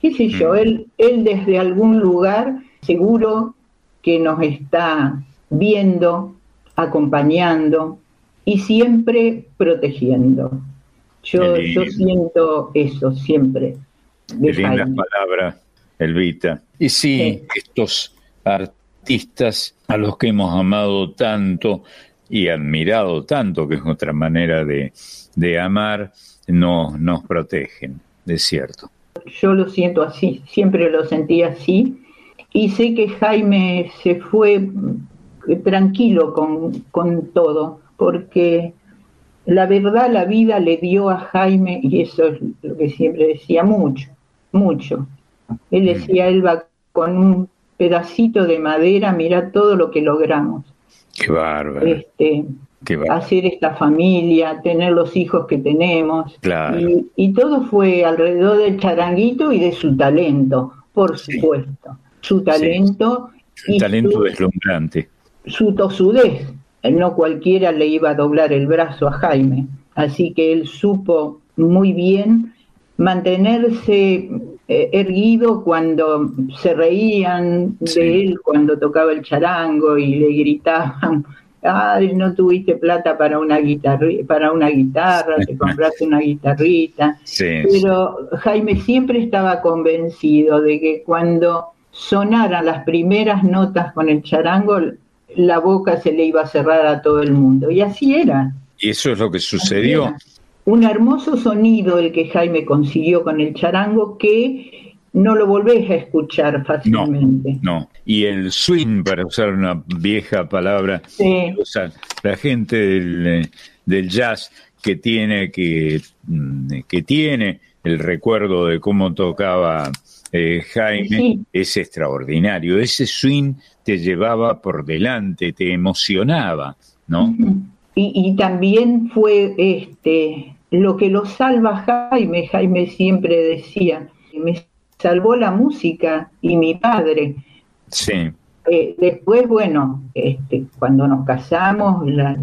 qué sé yo, mm. él, él desde algún lugar seguro que nos está viendo, acompañando y siempre protegiendo. Yo, yo siento eso siempre. De lindas palabras, Elvita. Y sí, estos artistas a los que hemos amado tanto y admirado tanto, que es nuestra manera de, de amar, no, nos protegen, de cierto. Yo lo siento así, siempre lo sentí así. Y sé que Jaime se fue tranquilo con, con todo, porque la verdad, la vida le dio a Jaime, y eso es lo que siempre decía, mucho, mucho. Él decía, él va con un pedacito de madera, mira todo lo que logramos. Qué bárbaro. Este, Hacer esta familia, tener los hijos que tenemos. Claro. Y, todo fue alrededor del charanguito y de su talento, por supuesto. Su talento. Su talento deslumbrante. Su tosudez, no cualquiera le iba a doblar el brazo a Jaime, así que él supo muy bien mantenerse eh, erguido cuando se reían de él cuando tocaba el charango y le gritaban ay no tuviste plata para una guitarra para una guitarra te compraste una guitarrita pero Jaime siempre estaba convencido de que cuando sonaran las primeras notas con el charango la boca se le iba a cerrar a todo el mundo. Y así era. Y eso es lo que sucedió. Un hermoso sonido el que Jaime consiguió con el charango que no lo volvés a escuchar fácilmente. No, y el swing, para usar una vieja palabra, la gente del, del, jazz que tiene, que, mm, que tiene el recuerdo de cómo tocaba eh, Jaime, es extraordinario. Ese swing te llevaba por delante, te emocionaba, ¿no? Y, y también fue este lo que lo salva Jaime, Jaime siempre decía, me salvó la música y mi padre. Sí. Eh, después, bueno, este, cuando nos casamos, la,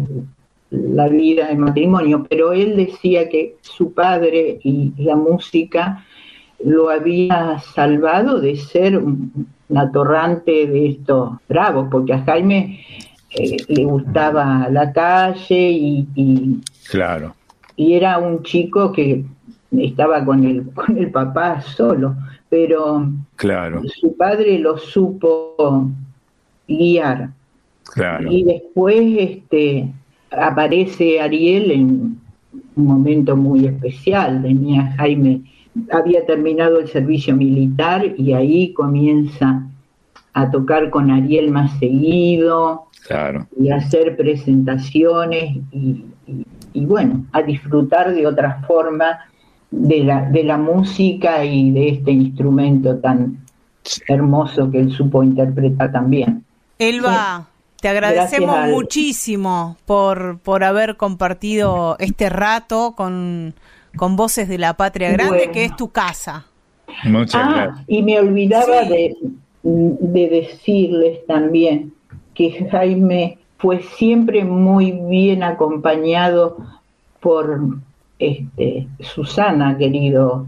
la, vida de matrimonio, pero él decía que su padre y la música lo había salvado de ser un, atorrante de estos bravos, porque a Jaime eh, le gustaba la calle y, y, claro y era un chico que estaba con el, con el papá solo, pero claro. su padre lo supo guiar. Claro. Y después este, aparece Ariel en un momento muy especial. Tenía Jaime, había terminado el servicio militar y ahí comienza a tocar con Ariel más seguido claro. y hacer presentaciones y, y bueno, a disfrutar de otra forma de la, de la música y de este instrumento tan hermoso que él supo interpretar también. Elba, te agradecemos muchísimo por, por haber compartido este rato con, con Voces de la Patria Grande, que es tu casa. Muchas ah, gracias. Y me olvidaba de, de decirles también que Jaime fue siempre muy bien acompañado por este, Susana, querido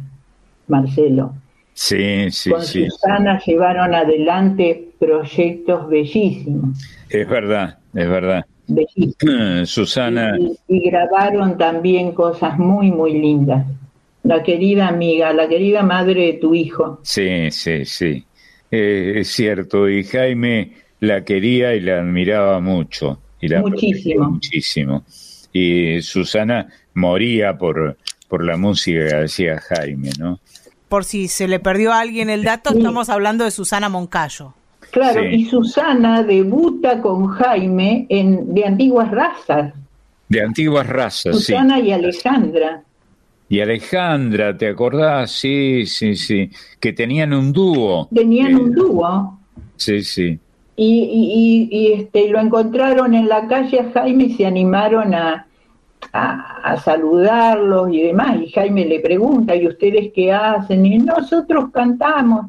Marcelo. Sí, sí, Con sí. Susana llevaron adelante proyectos bellísimos. Es verdad, es verdad. [CLEARS THROAT] Susana. Y, grabaron también cosas muy, muy lindas. La querida amiga, la querida madre de tu hijo. Sí, sí, sí. Eh, es cierto. Y Jaime la quería y la admiraba mucho. Y la muchísimo. Muchísimo. Y Susana moría por, por la música que hacía Jaime, ¿no? Por si se le perdió a alguien el dato, estamos hablando de Susana Moncayo. Claro, y Susana debuta con Jaime en De Antiguas Razas. De Antiguas Razas, Susana y Alejandra. Y Alejandra, ¿te acordás? Sí, sí, sí. Que tenían un dúo. Tenían un dúo. Sí, sí y, y, este, lo encontraron en la calle a Jaime y se animaron a, a, saludarlos y demás. Y Jaime le pregunta, ¿y ustedes qué hacen? Y nosotros cantamos.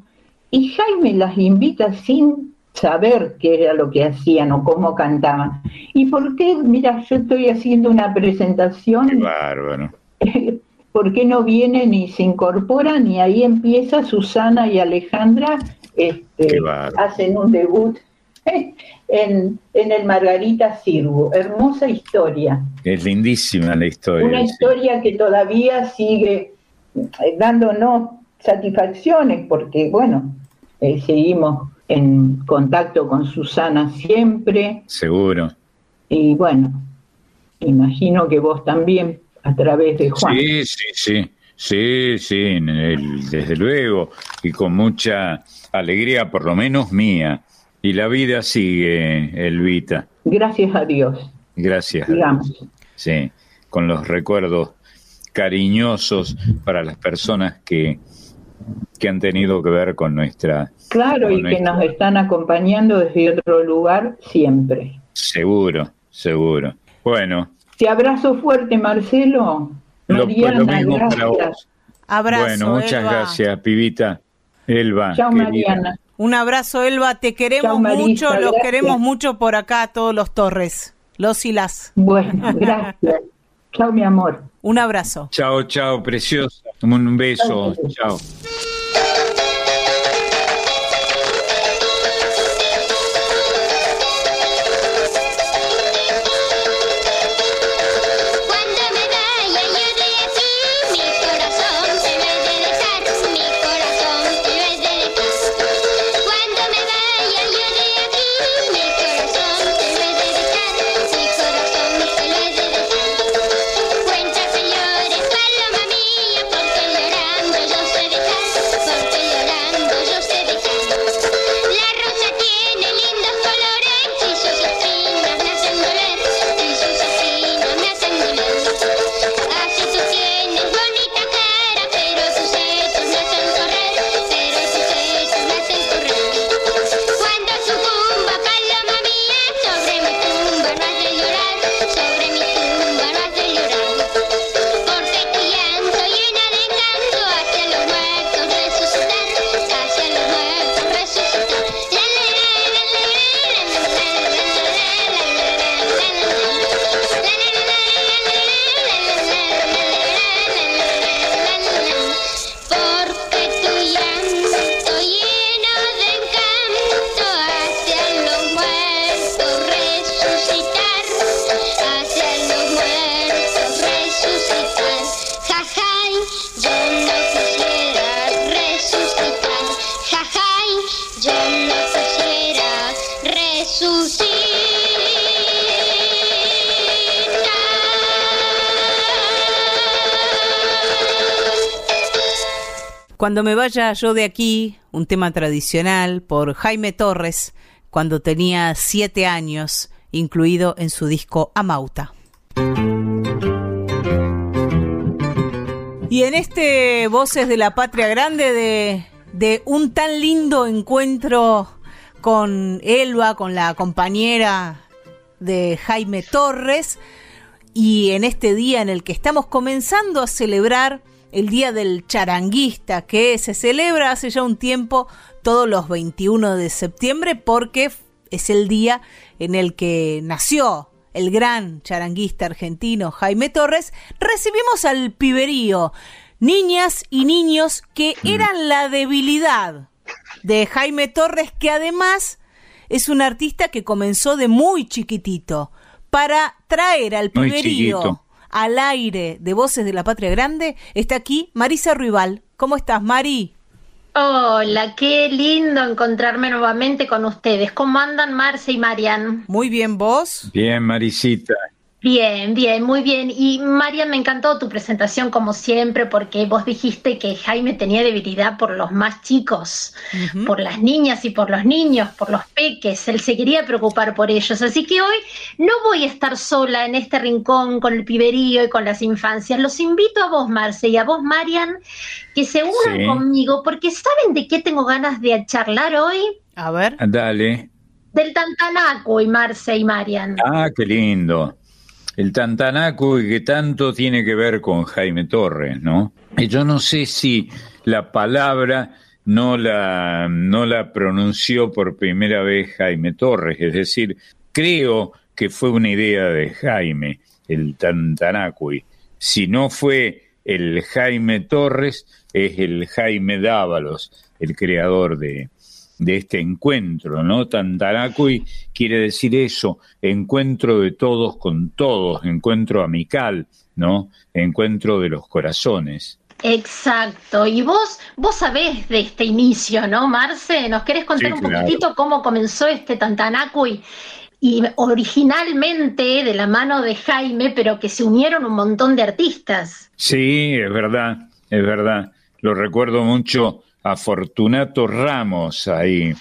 Y Jaime las invita sin saber qué era lo que hacían o cómo cantaban. ¿Y por qué? Mira, yo estoy haciendo una presentación. Qué bárbaro. [LAUGHS] ¿Por qué no vienen y se incorporan? Y ahí empieza Susana y Alejandra, este, hacen un debut en, el Margarita Sirgu. Hermosa historia. Es lindísima la historia. Una historia que todavía sigue dándonos satisfacciones porque, bueno, eh, seguimos en contacto con Susana siempre. Seguro. Y bueno, imagino que vos también a través de Juan. Sí, sí, sí. Sí, sí, desde luego, y con mucha alegría, por lo menos mía, y la vida sigue, Elvita. Gracias a Dios. Gracias. Digamos. Sí, con los recuerdos cariñosos para las personas que, que han tenido que ver con nuestra... Claro, y que nos están acompañando desde otro lugar siempre. Seguro, seguro. Bueno. Te abrazo fuerte, Marcelo. Lo, Mariana, gracias. Abrazo, bueno, muchas gracias, pibita. Elba. Chao, Mariana. Un abrazo, Elba. Te queremos mucho, los queremos mucho por acá, todos los Torres, los y las. Bueno, gracias. Chao, mi amor. Un abrazo. Chao, chao, precioso. Un beso. Chao. Cuando me vaya yo de aquí, un tema tradicional por Jaime Torres, cuando tenía siete años, incluido en su disco Amauta. Y en este Voces de la Patria Grande de, de un tan lindo encuentro con Elba, con la compañera de Jaime Torres, y en este día en el que estamos comenzando a celebrar el Día del Charanguista, que se celebra hace ya un tiempo todos los 21 de septiembre porque es el día en el que nació el gran charanguista argentino Jaime Torres, recibimos al piberío, niñas y niños que mm. eran la debilidad de Jaime Torres, que además es un artista que comenzó de muy chiquitito para traer al piberío al aire de Voces de la Patria Grande. Está aquí Marisa Ruibal. ¿Cómo estás, Mari? Hola, qué lindo encontrarme nuevamente con ustedes. ¿Cómo andan Marce y Marian? Muy bien, ¿vos? Bien, Marisita. Bien, bien, muy bien. Y Marian, me encantó tu presentación como siempre porque vos dijiste que Jaime tenía debilidad por los más chicos, por las niñas y por los niños, por los peques. Él se quería preocupar por ellos. Así que hoy no voy a estar sola en este rincón con el piberío y con las infancias. Los invito a vos, Marce, y a vos, Marian, que se unan conmigo porque ¿saben de qué tengo ganas de charlar hoy? A ver. Dale. Del Tantanaco y Marce y Marian. Ah, qué lindo el Tantanaco y que tanto tiene que ver con Jaime Torres, ¿no? Y yo no sé si la palabra no la, no la pronunció por primera vez Jaime Torres, es decir, creo que fue una idea de Jaime, el Tantanacui. Si no fue el Jaime Torres, es el Jaime Dávalos, el creador de, de este encuentro, ¿no? Tantanacui quiere decir eso, encuentro de todos con todos, encuentro amical, ¿no? Encuentro de los corazones. Exacto. Y vos, vos sabés de este inicio, ¿no, Marce? ¿Nos querés contar un poquitito cómo comenzó este Tantanacui? Y originalmente de la mano de Jaime, pero que se unieron un montón de artistas. Sí, es verdad, es verdad. Lo recuerdo mucho a Fortunato Ramos ahí,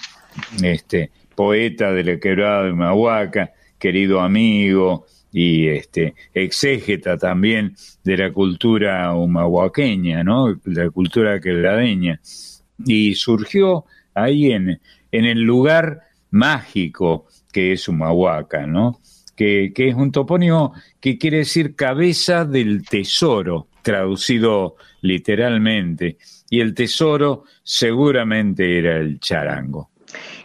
este, poeta de la quebrada de Mahuaca, querido amigo y este exégeta también de la cultura humahuaqueña, ¿no? La cultura quebradeña. Y surgió ahí en, en el lugar mágico que es Humahuaca, ¿no? Que, que, es un topónimo que quiere decir cabeza del tesoro, traducido literalmente y el tesoro seguramente era el charango.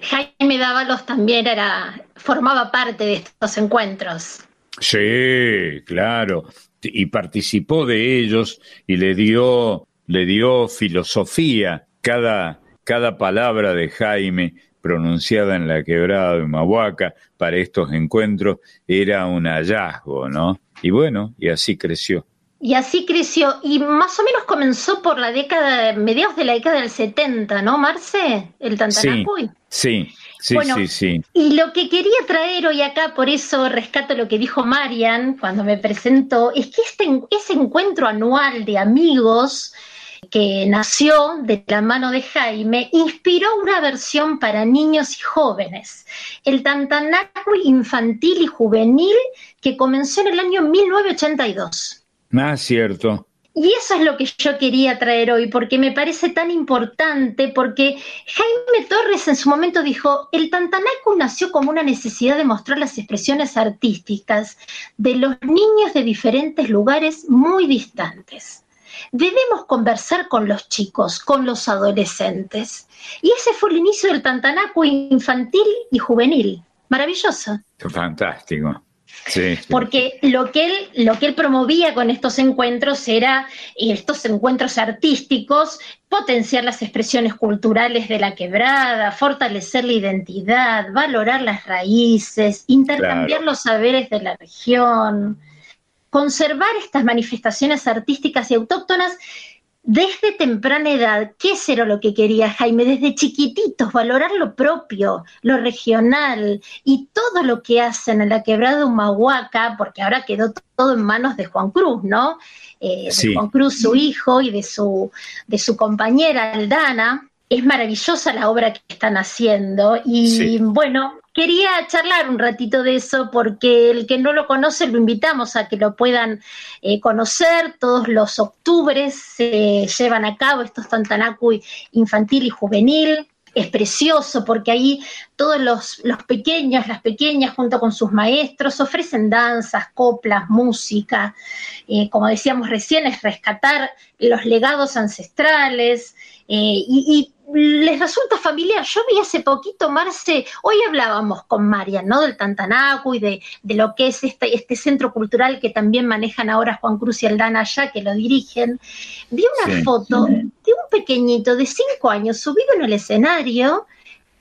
Jaime Dávalos también era, formaba parte de estos encuentros. Sí, claro, y participó de ellos y le dio, le dio filosofía. Cada, cada palabra de Jaime pronunciada en la quebrada de Mahuaca para estos encuentros era un hallazgo, ¿no? Y bueno, y así creció. Y así creció, y más o menos comenzó por la década, mediados de la década del 70, ¿no, Marce? El Tantanacuy. Sí, sí, sí, sí, Y lo que quería traer hoy acá, por eso rescato lo que dijo Marian cuando me presentó, es que este, ese encuentro anual de amigos que nació de la mano de Jaime, inspiró una versión para niños y jóvenes, el Tantanacui infantil y juvenil que comenzó en el año 1982. Ah, cierto. Y eso es lo que yo quería traer hoy, porque me parece tan importante, porque Jaime Torres en su momento dijo, el Tantanacu nació como una necesidad de mostrar las expresiones artísticas de los niños de diferentes lugares muy distantes. Debemos conversar con los chicos, con los adolescentes. Y ese fue el inicio del Tantanacu infantil y juvenil. Maravilloso. Fantástico. Porque lo que, él, lo que él promovía con estos encuentros era, estos encuentros artísticos, potenciar las expresiones culturales de la quebrada, fortalecer la identidad, valorar las raíces, intercambiar los saberes de la región, conservar estas manifestaciones artísticas y autóctonas desde temprana edad, ¿qué era lo que quería Jaime? Desde chiquititos, valorar lo propio, lo regional y todo lo que hacen en la quebrada de Humahuaca, porque ahora quedó todo en manos de Juan Cruz, ¿no? Eh, de Juan Cruz, su hijo, y de su, de su compañera Aldana. Es maravillosa la obra que están haciendo y bueno, quería charlar un ratito de eso porque el que no lo conoce lo invitamos a que lo puedan eh, conocer. Todos los octubres se llevan a cabo estos Tantanacui infantil y juvenil. Es precioso porque ahí todos los, pequeños, las pequeñas, junto con sus maestros, ofrecen danzas, coplas, música. Eh, como decíamos recién, es rescatar los legados ancestrales eh, y les resulta familiar. Yo vi hace poquito, Marce, hoy hablábamos con Marian, ¿no? Del Tantanacu y de, lo que es este, este centro cultural que también manejan ahora Juan Cruz y Aldana allá, que lo dirigen. Vi una foto de un pequeñito de cinco años subido en el escenario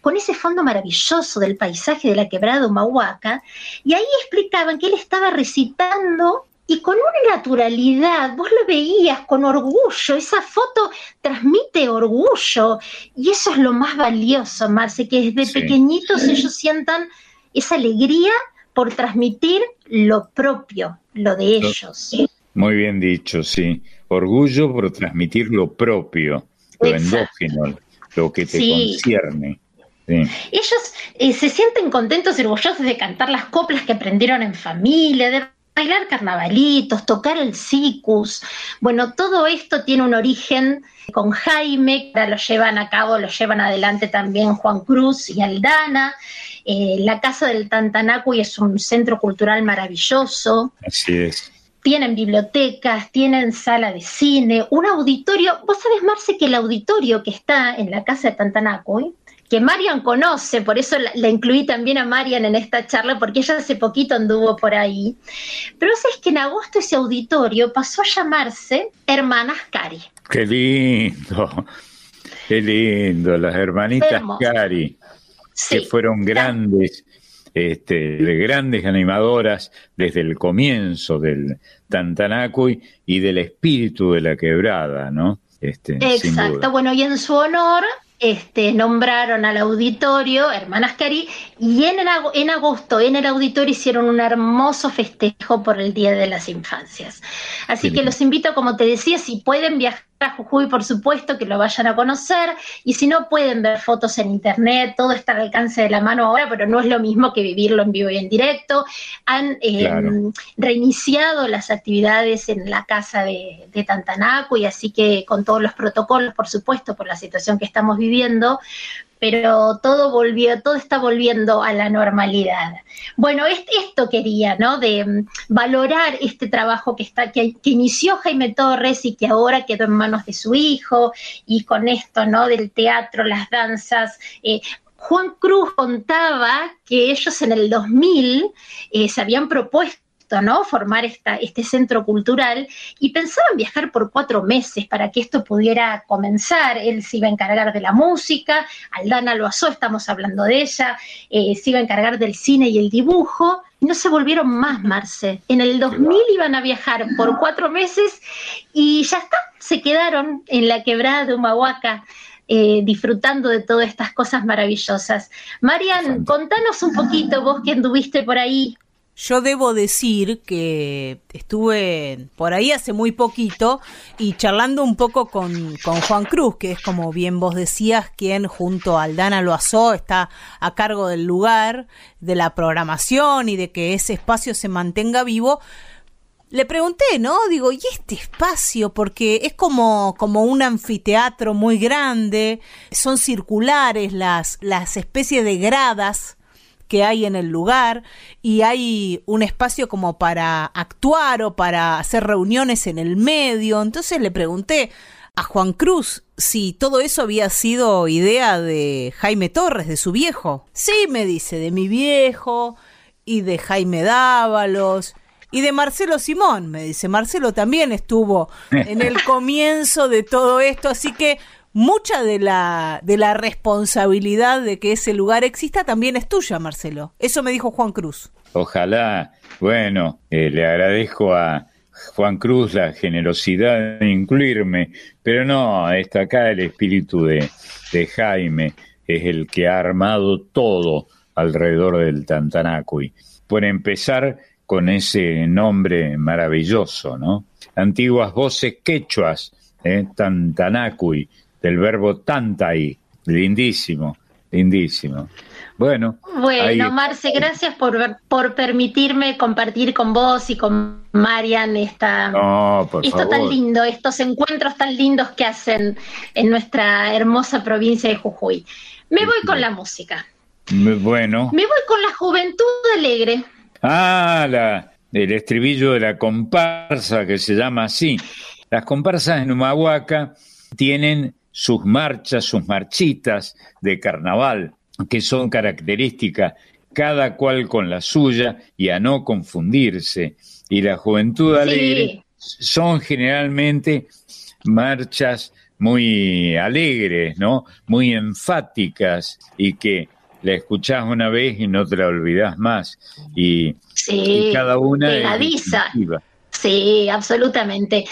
con ese fondo maravilloso del paisaje de la quebrada Humahuaca, y ahí explicaban que él estaba recitando y con una naturalidad, vos lo veías con orgullo, esa foto transmite orgullo y eso es lo más valioso, Marce, que desde pequeñitos ellos sientan esa alegría por transmitir lo propio, lo de ellos. Muy bien dicho, sí. Orgullo por transmitir lo propio, lo endógeno, lo que te concierne. Ellos eh, se sienten contentos y orgullosos de cantar las coplas que aprendieron en familia, de bailar carnavalitos, tocar el cicus. Bueno, todo esto tiene un origen con Jaime, que lo llevan a cabo, lo llevan adelante también Juan Cruz y Aldana. Eh, la Casa del Tantanacuy es un centro cultural maravilloso. Así es. Tienen bibliotecas, tienen sala de cine, un auditorio. Vos sabés, Marce, que el auditorio que está en la Casa de Tantanacuy que Marian conoce, por eso la, incluí también a Marian en esta charla, porque ella hace poquito anduvo por ahí. Pero es que en agosto ese auditorio pasó a llamarse Hermanas Cari. Qué lindo, [LAUGHS] qué lindo, las hermanitas Cari, que fueron grandes. Este, grandes animadoras desde el comienzo del Tantanacuy y del espíritu de la quebrada, ¿no? Este, Exacto, bueno, y en su honor este, nombraron al auditorio, Hermanas Cari, y en, en agosto en el auditorio hicieron un hermoso festejo por el Día de las Infancias. Así que los invito, como te decía, si pueden viajar a Jujuy, por supuesto, que lo vayan a conocer, y si no pueden ver fotos en internet, todo está al alcance de la mano ahora, pero no es lo mismo que vivirlo en vivo y en directo. Han em, reiniciado las actividades en la casa de, de Tantanaco, y así que con todos los protocolos, por supuesto, por la situación que estamos viviendo, pero todo volvió, todo está volviendo a la normalidad. Bueno, esto quería, ¿no? De mm, valorar este trabajo que está, que, inició Jaime Torres y que ahora quedó en manos de su hijo, y con esto, ¿no? Del teatro, las danzas. Eh, Juan Cruz contaba que ellos en el 2000 eh, se habían propuesto ¿no? Formar esta, este centro cultural y pensaban viajar por cuatro meses para que esto pudiera comenzar. Él se iba a encargar de la música, Aldana Loazó, estamos hablando de ella, eh, se iba a encargar del cine y el dibujo. No se volvieron más, Marce. En el 2000 iban a viajar por cuatro meses y ya está, se quedaron en la quebrada de Humahuaca. Eh, disfrutando de todas estas cosas maravillosas. Marian, contanos un poquito, vos que anduviste por ahí, yo debo decir que estuve por ahí hace muy poquito y charlando un poco con, Juan Cruz, que es como bien vos decías, quien junto a Aldana Loazó está a cargo del lugar, de la programación y de que ese espacio se mantenga vivo. Le pregunté, ¿no? Digo, ¿y este espacio? Porque es como, como un anfiteatro muy grande, son circulares las, las especies de gradas que hay en el lugar y hay un espacio como para actuar o para hacer reuniones en el medio. Entonces le pregunté a Juan Cruz si todo eso había sido idea de Jaime Torres, de su viejo. Sí, me dice, de mi viejo y de Jaime Dávalos y de Marcelo Simón, me dice. Marcelo también estuvo en el [LAUGHS] comienzo de todo esto, así que mucha de la, de la responsabilidad de que ese lugar exista también es tuya, Marcelo. Eso me dijo Juan Cruz. Ojalá. Bueno, eh, le agradezco a, Juan Cruz la generosidad de incluirme, pero no, está acá el espíritu de, de Jaime, es el que ha armado todo alrededor del Tantanacui. Por empezar con ese nombre maravilloso, ¿no? Antiguas voces quechuas, ¿eh? Tantanacui, del verbo tantai, lindísimo, lindísimo. Bueno. Bueno, Marce, gracias por, por permitirme compartir con vos y con Marian esta, esto tan lindo, estos encuentros tan lindos que hacen en nuestra hermosa provincia de Jujuy. Me voy con la música. Bueno. Me voy con la juventud alegre. Ah, la, el estribillo de la comparsa que se llama así. Las comparsas en Humahuaca tienen sus marchas, sus marchitas de carnaval, que son características, cada cual con la suya y a no confundirse. Y la juventud alegre son generalmente marchas muy alegres, ¿no? Muy enfáticas y que la escuchás una vez y no te la olvidás más. Y, cada una pegadiza. sí, absolutamente.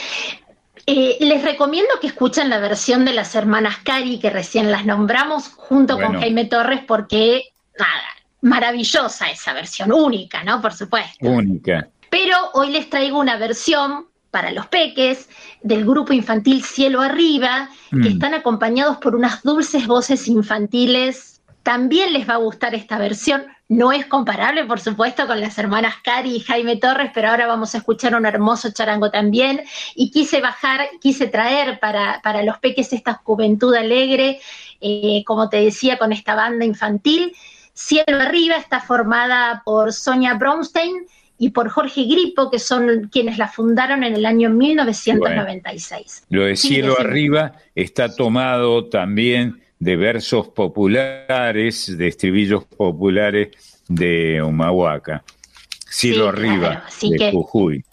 Eh, les recomiendo que escuchen la versión de las hermanas Cari, que recién las nombramos, junto con Jaime Torres, porque, nada, maravillosa esa versión, única, ¿no? Por supuesto. Única. Pero hoy les traigo una versión para los peques del grupo infantil Cielo Arriba, que mm. están acompañados por unas dulces voces infantiles también les va a gustar esta versión. No es comparable, por supuesto, con las hermanas Cari y Jaime Torres, pero ahora vamos a escuchar un hermoso charango también. Y quise bajar, quise traer para, para los peques esta juventud alegre, eh, como te decía, con esta banda infantil. Cielo Arriba está formada por Sonia Bronstein y por Jorge Gripo, que son quienes la fundaron en el año 1996. lo de Cielo Arriba está tomado también de versos populares, de estribillos populares de Humahuaca. Cielo arriba de Jujuy.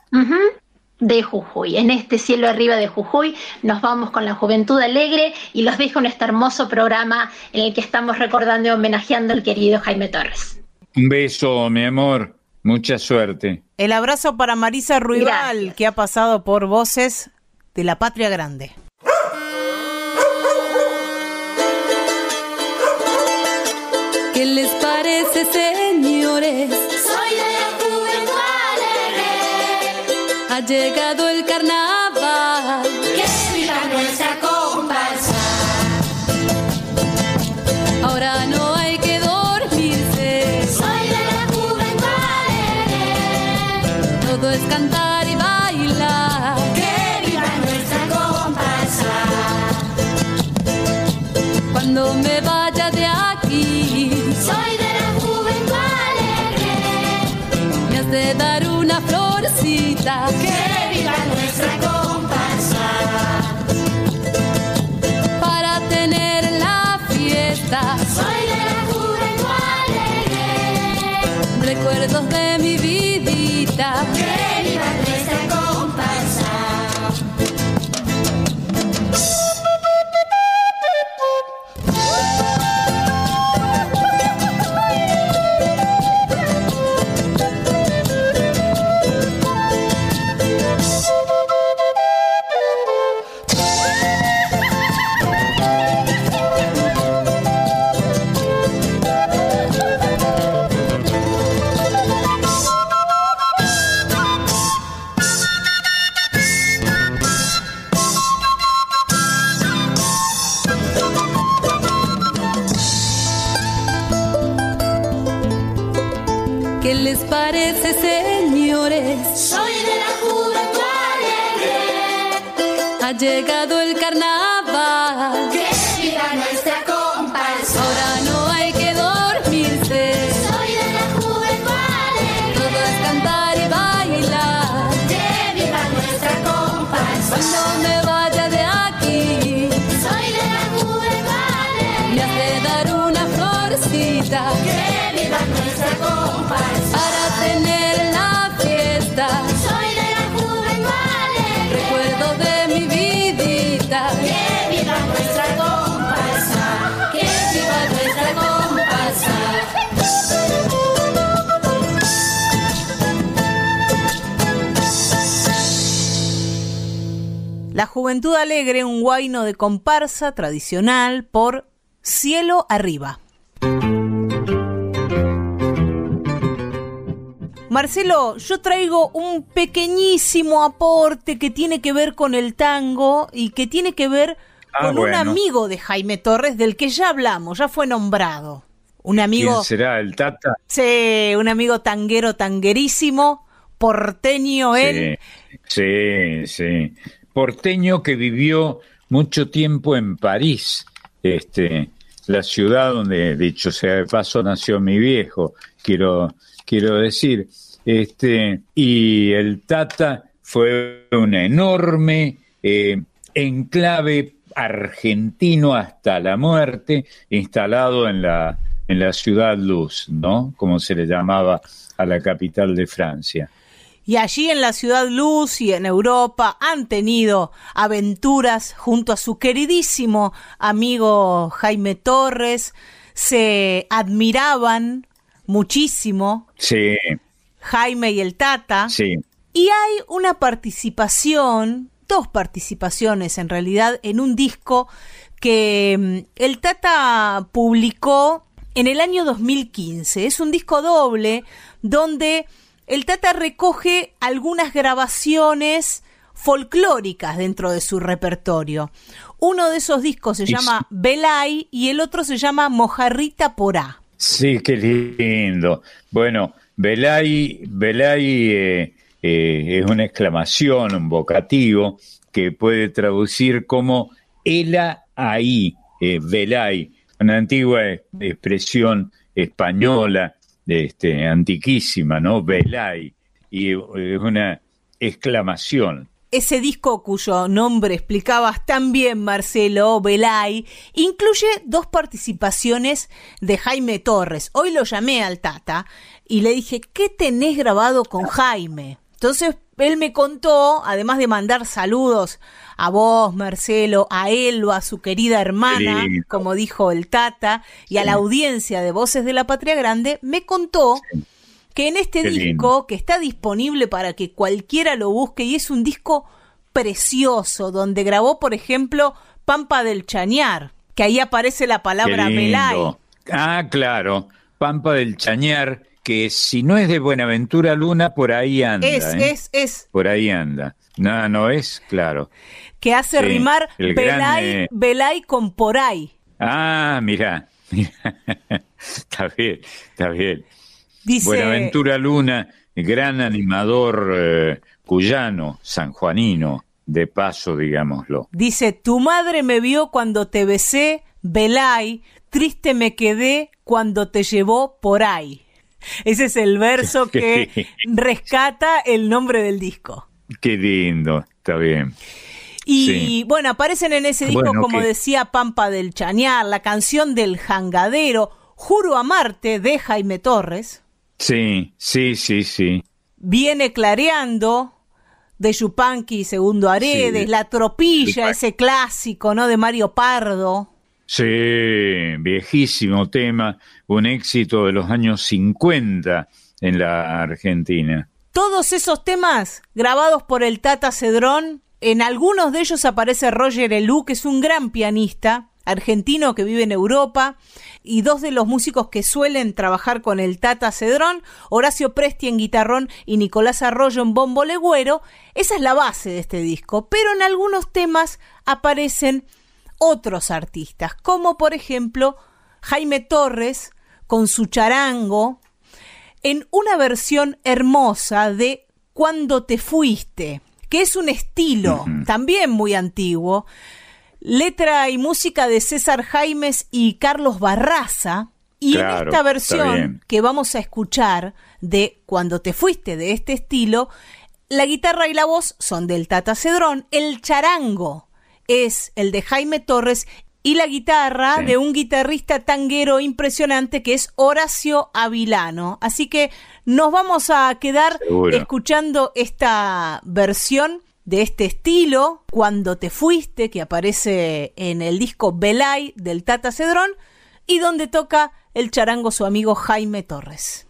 de Jujuy. En este cielo arriba de Jujuy nos vamos con la juventud alegre y los dejo en este hermoso programa en el que estamos recordando y homenajeando al querido Jaime Torres. Un beso, mi amor. Mucha suerte. El abrazo para Marisa Ruibal, que ha pasado por Voces de la Patria Grande. ¿Qué les parece, señores? Soy de la juventud Ha llegado dark. Guaino de comparsa tradicional por Cielo Arriba. Marcelo, yo traigo un pequeñísimo aporte que tiene que ver con el tango y que tiene que ver Ah, con un amigo de Jaime Torres del que ya hablamos, ya fue nombrado. Un amigo, ¿Quién será el Tata? sí, un amigo tanguero tanguerísimo, porteño él. Sí, sí, sí. Porteño que vivió mucho tiempo en París, este, la ciudad donde, dicho sea de paso, nació mi viejo, quiero, quiero decir. Este, y el Tata fue un enorme eh, enclave argentino hasta la muerte, instalado en la, en la ciudad Luz, ¿no? Como se le llamaba a la capital de Francia. Y allí en la ciudad Luz y en Europa han tenido aventuras junto a su queridísimo amigo Jaime Torres, se admiraban muchísimo Sí, Jaime y el Tata. sí. Y hay una participación, dos participaciones en realidad, en un disco que mm, el Tata publicó en el año 2015. Es un disco doble donde el Tata recoge algunas grabaciones folclóricas dentro de su repertorio. Uno de esos discos se llama Belay y el otro se llama Mojarrita Porá. Sí, qué lindo. Bueno, Belay, Belay eh, eh, es una exclamación, un vocativo que puede traducir como Ela ahí, eh, Belay, una antigua expresión española, este, antiquísima, ¿no? Belay, y eh, es una exclamación. Ese disco cuyo nombre explicabas tan bien, Marcelo, Belay, incluye dos participaciones de Jaime Torres. Hoy lo llamé al Tata y le dije, ¿qué tenés grabado con Jaime? Entonces él me contó, además de mandar saludos a vos, Marcelo, a él o a su querida hermana, como dijo el Tata, y a la audiencia de Voces de la Patria Grande, me contó que en este Qué disco, lindo. que está disponible para que cualquiera lo busque, y es un disco precioso, donde grabó, por ejemplo, Pampa del Chañar, que ahí aparece la palabra. Belay. Ah, claro, Pampa del Chañar, que si no es de Buenaventura Luna, por ahí anda. Es, ¿eh? es, es, Por ahí anda. No, no es, claro. que hace Sí, rimar gran, eh, Belay con por ahí. Ah, mira. [LAUGHS] está bien, está bien. Dice, Buenaventura Luna, gran animador eh, cuyano, sanjuanino, de paso, digámoslo. dice, tu madre me vio cuando te besé, Belay, triste me quedé cuando te llevó por ahí. Ese es el verso [LAUGHS] que rescata el nombre del disco. Qué lindo, está bien. Y Sí. bueno, aparecen en ese disco, Bueno, como decía Pampa del Chañar, la canción del jangadero, Juro amarte de Jaime Torres, Sí, sí, sí, sí. viene clareando de Yupanqui Segundo Aredes, Sí. La Tropilla, ese clásico, ¿no? De Mario Pardo. Sí, viejísimo tema, un éxito de los años 50 en la Argentina. Todos esos temas grabados por el Tata Cedrón, en algunos de ellos aparece Roger Elú, que es un gran pianista argentino que vive en Europa, y dos de los músicos que suelen trabajar con el Tata Cedrón, Horacio Presti en guitarrón y Nicolás Arroyo en bombo legüero. Esa es la base de este disco, pero en algunos temas aparecen otros artistas, como por ejemplo Jaime Torres con su charango, en una versión hermosa de Cuando te fuiste, que es un estilo también muy antiguo, letra y música de César Jaimes y Carlos Barraza, y en esta versión que vamos a escuchar de Cuando te fuiste de este estilo, la guitarra y la voz son del Tata Cedrón, el charango es el de Jaime Torres y la guitarra Sí. de un guitarrista tanguero impresionante que es Horacio Avilano. Así que nos vamos a quedar Seguro. escuchando esta versión de este estilo, Cuando te fuiste, que aparece en el disco Belay del Tata Cedrón, y donde toca el charango su amigo Jaime Torres.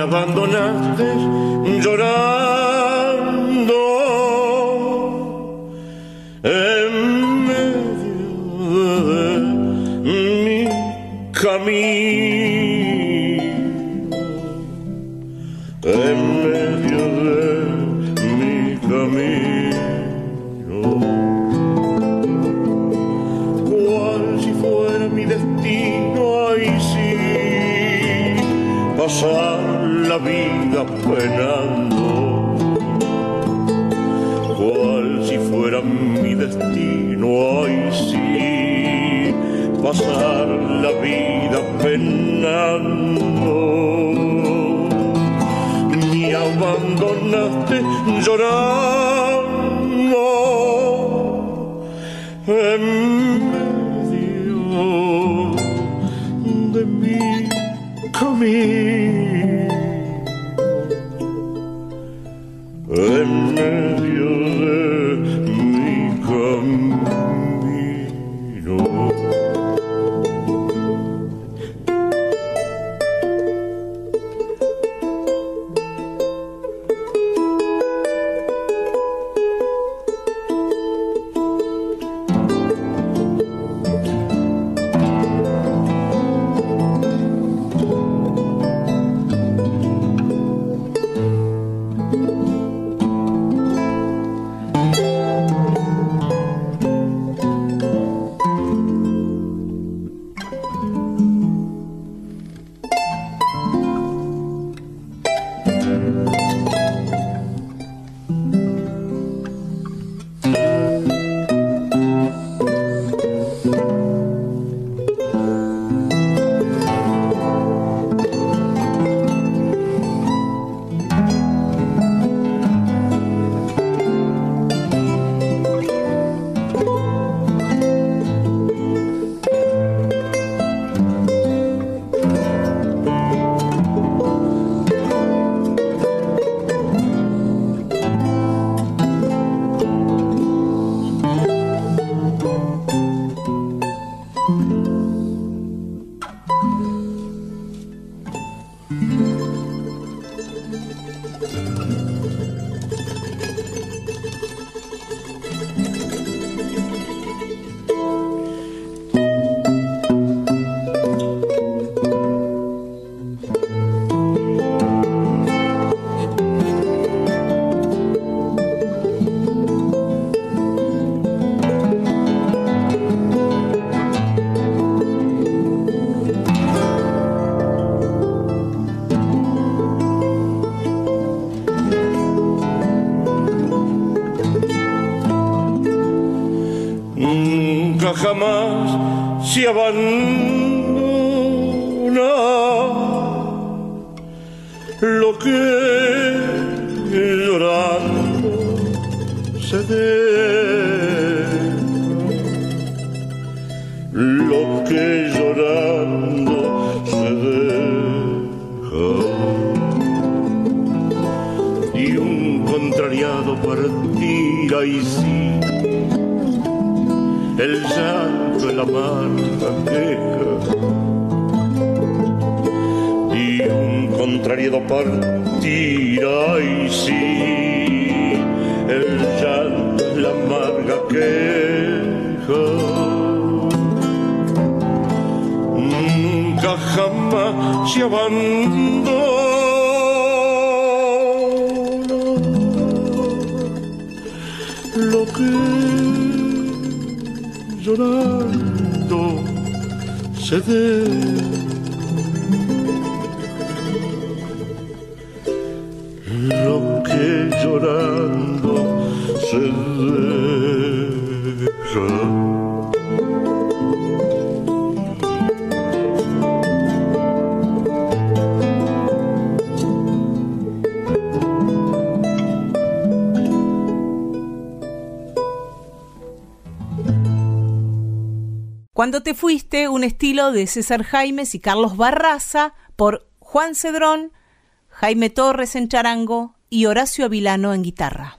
abandonaste llorar. pasar la vida penando, cual si fuera mi destino, ay sí, pasar la vida penando. Me abandonaste llorando en medio de mi camino. que llorando se dé. Lo que llorando se dé. Cuando te fuiste, un estilo de César Jaimes y Carlos Barraza por Juan Cedrón, Jaime Torres en charango y Horacio Avilano en guitarra.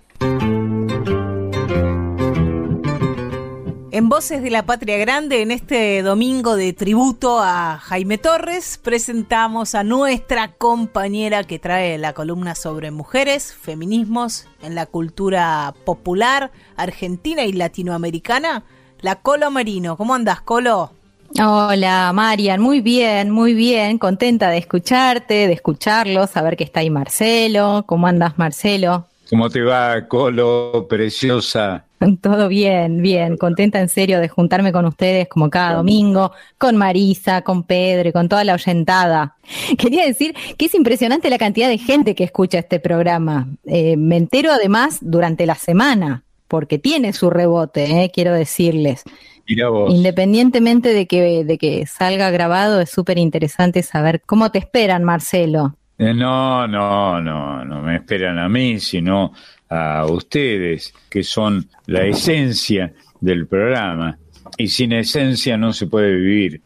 En Voces de la Patria Grande, en este domingo de tributo a Jaime Torres, presentamos a nuestra compañera que trae la columna sobre mujeres, feminismos en la cultura popular argentina y latinoamericana, la Colo Marino. ¿Cómo andas, Colo? Hola, Marian, muy bien, muy bien, contenta de escucharte, de escucharlo, saber que está ahí Marcelo. ¿Cómo andas, Marcelo? ¿Cómo te va, Colo, preciosa? Todo bien, bien, contenta en serio de juntarme con ustedes como cada domingo, con Marisa, con Pedro y con toda la oyentada. [LAUGHS] Quería decir que es impresionante la cantidad de gente que escucha este programa. Eh, me entero además durante la semana, porque tiene su rebote, eh, quiero decirles. Mira vos. Independientemente de que, de que salga grabado, es súper interesante saber cómo te esperan, Marcelo. Eh, No, no, no, no me esperan a mí, sino a ustedes, que son la esencia del programa. Y sin esencia no se puede vivir.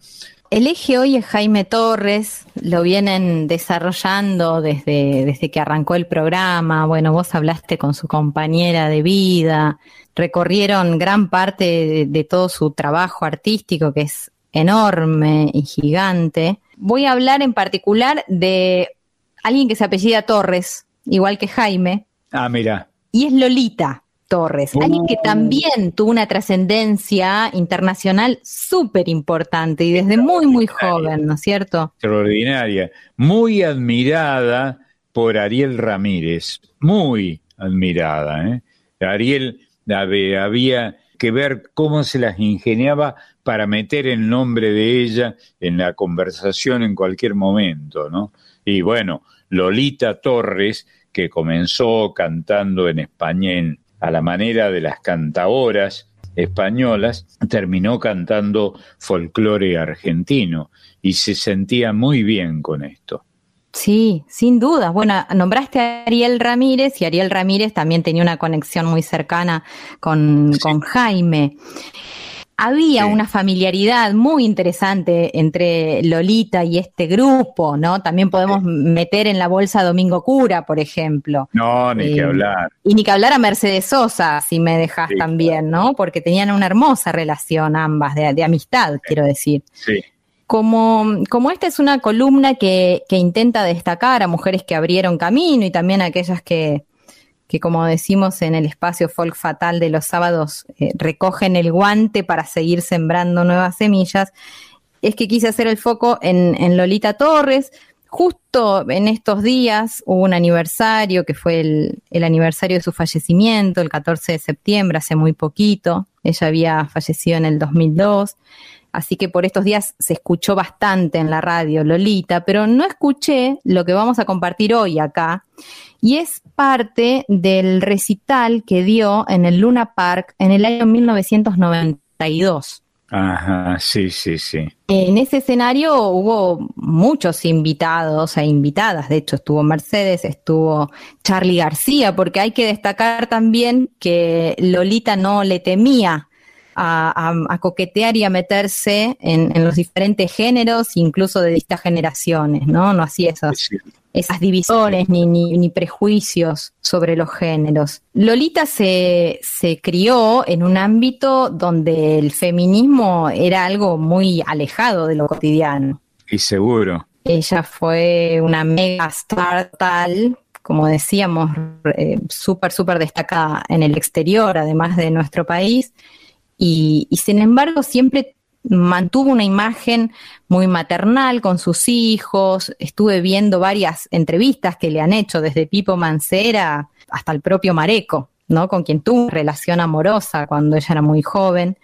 El eje hoy es Jaime Torres, lo vienen desarrollando desde, desde que arrancó el programa. Bueno, vos hablaste con su compañera de vida, recorrieron gran parte de, de todo su trabajo artístico, que es enorme y gigante. Voy a hablar en particular de alguien que se apellida Torres, igual que Jaime, Ah, mira. y es Lolita Torres, alguien que también tuvo una trascendencia internacional súper importante y desde muy, muy joven, ¿no es cierto? extraordinaria, muy admirada por Ariel Ramírez, muy admirada. ¿eh? Ariel había que ver cómo se las ingeniaba para meter el nombre de ella en la conversación en cualquier momento, ¿no? Y bueno, Lolita Torres, que comenzó cantando en español a la manera de las cantaoras españolas, terminó cantando folclore argentino y se sentía muy bien con esto. Sí, sin duda. Bueno, nombraste a Ariel Ramírez y Ariel Ramírez también tenía una conexión muy cercana con, con Jaime. Había Sí. una familiaridad muy interesante entre Lolita y este grupo, ¿no? También podemos meter en la bolsa a Domingo Cura, por ejemplo. No, ni que Eh, hablar. Y ni que hablar a Mercedes Sosa, si me dejas Sí, también, ¿no? Porque tenían una hermosa relación ambas, de, de amistad, quiero decir. Sí. Como, como esta es una columna que, que intenta destacar a mujeres que abrieron camino y también a aquellas que, que, como decimos en el espacio folk fatal de los sábados, eh, recogen el guante para seguir sembrando nuevas semillas, es que quise hacer el foco en, en Lolita Torres. Justo en estos días hubo un aniversario que fue el, el aniversario de su fallecimiento, el 14 de septiembre, hace muy poquito. Ella había fallecido en el 2002. Así que por estos días se escuchó bastante en la radio Lolita, pero no escuché lo que vamos a compartir hoy acá. Y es parte del recital que dio en el Luna Park en el año 1992. Ajá, sí, sí, sí. En ese escenario hubo muchos invitados e invitadas, de hecho estuvo Mercedes, estuvo Charlie García, porque hay que destacar también que Lolita no le temía a, a- a coquetear y a meterse en, en los diferentes géneros, incluso de distintas generaciones, ¿no? No hacía esas, Sí. esas divisiones ni, ni, ni prejuicios sobre los géneros. Lolita se, se crió en un ámbito donde el feminismo era algo muy alejado de lo cotidiano. Y seguro. Ella fue una mega star tal, como decíamos, eh, súper, súper destacada en el exterior, además de nuestro país, y, sin embargo siempre mantuvo una imagen muy maternal con sus hijos. Estuve viendo varias entrevistas que le han hecho desde Pipo Mancera hasta el propio Mareco, ¿no? Con quien tuvo una relación amorosa cuando ella era muy joven.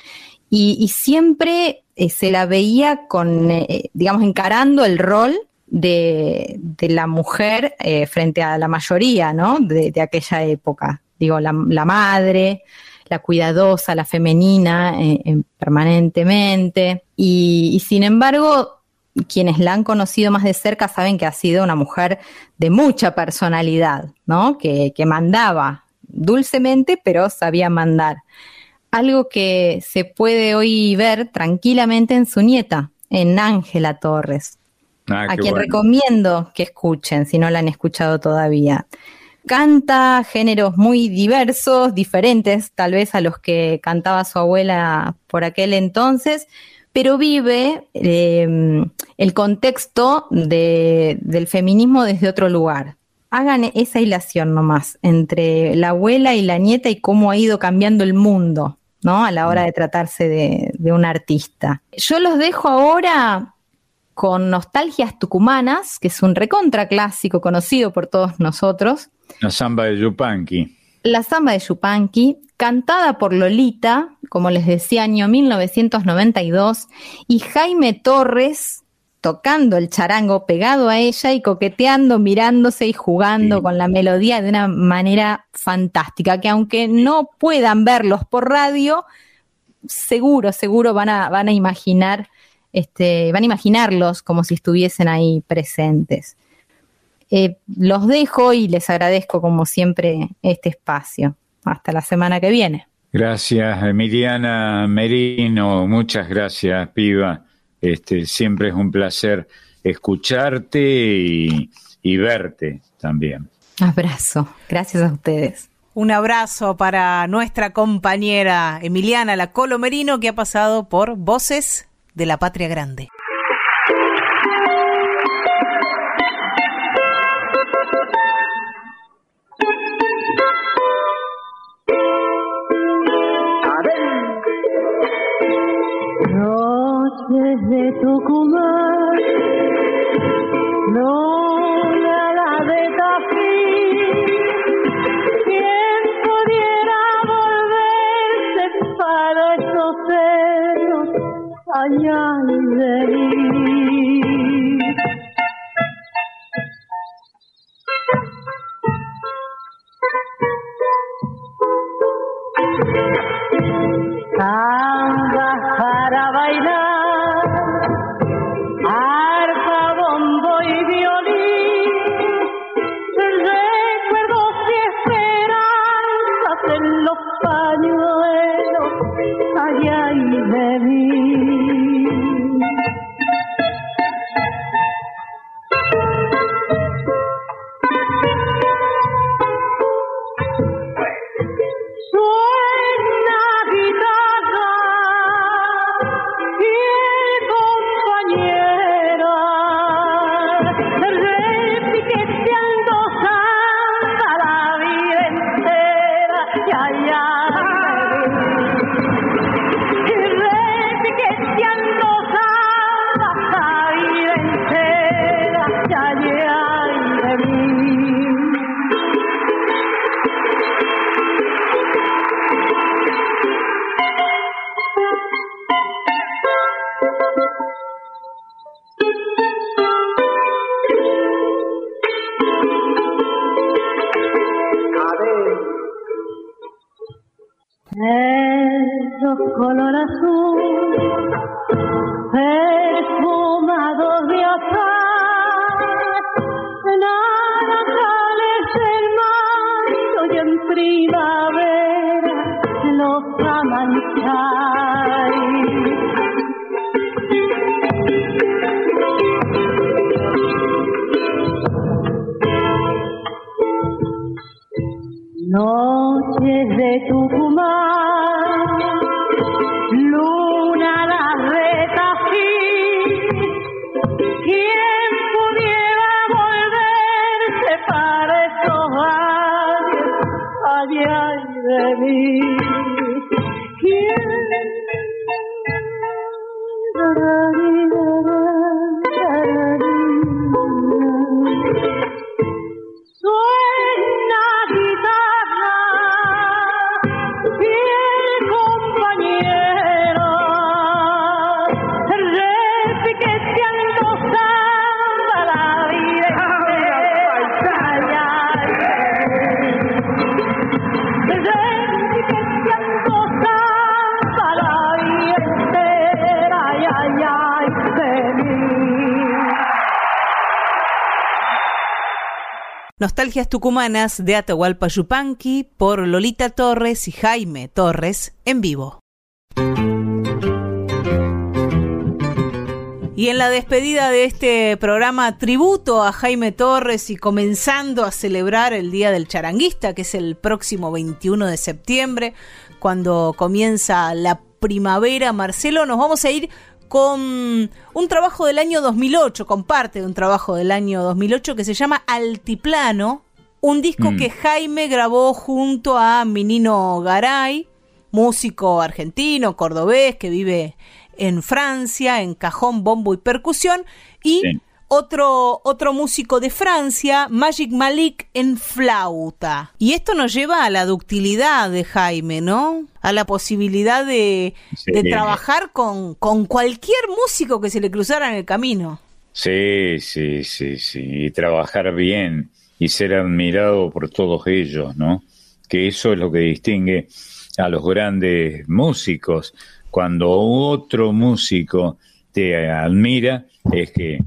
Y, y siempre eh, se la veía con, eh, digamos, encarando el rol de, de la mujer eh, frente a la mayoría, ¿no? De, de aquella época. Digo, la, la madre, la cuidadosa, la femenina, eh, permanentemente. Y, y sin embargo, quienes la han conocido más de cerca saben que ha sido una mujer de mucha personalidad, ¿no? Que, que mandaba dulcemente, pero sabía mandar. Algo que se puede hoy ver tranquilamente en su nieta, en Ángela Torres, Ah, a quien bueno. recomiendo que escuchen si no la han escuchado todavía. Canta géneros muy diversos, diferentes tal vez a los que cantaba su abuela por aquel entonces, pero vive eh, el contexto de- del feminismo desde otro lugar. Hagan esa hilación nomás entre la abuela y la nieta y cómo ha ido cambiando el mundo, ¿no? A la hora de tratarse de, de un artista. Yo los dejo ahora con Nostalgias Tucumanas, que es un recontra clásico conocido por todos nosotros. La samba de Yupanqui. La samba de Yupanqui, cantada por Lolita, como les decía, año 1992, y Jaime Torres tocando el charango pegado a ella y coqueteando, mirándose y jugando Sí. con la melodía de una manera fantástica, que aunque no puedan verlos por radio, seguro, seguro van a, van a imaginar, este, van a imaginarlos como si estuviesen ahí presentes. Eh, los dejo y les agradezco como siempre este espacio. Hasta la semana que viene. Gracias, Emiliana Merino. Muchas gracias, piba. Este, siempre es un placer escucharte y, y verte también. Abrazo. Gracias a ustedes. Un abrazo para nuestra compañera Emiliana La Colomerino que ha pasado por Voces de la Patria Grande. Hazreti okulu Tucumanas de Atahualpa Yupanqui por Lolita Torres y Jaime Y en la despedida de este programa tributo a Jaime Torres y comenzando a celebrar el Día del Charanguista, que es el próximo 21 de septiembre, cuando comienza la primavera, Marcelo, nos vamos a ir con un trabajo del año 2008, con parte de un trabajo del año 2008 que se llama Altiplano, un disco Mm. que Jaime grabó junto a Minino Garay, músico argentino, cordobés, que vive en Francia, en cajón, bombo y percusión, y Sí. Otro, otro músico de Francia, Magic Malik, en flauta. Y esto nos lleva a la ductilidad de Jaime, ¿no? A la posibilidad de, Sí. de trabajar con, con cualquier músico que se le cruzara en el camino. Sí, sí, sí, sí. Y trabajar bien y ser admirado por todos ellos, ¿no? Que eso es lo que distingue a los grandes músicos. Cuando otro músico te admira, es que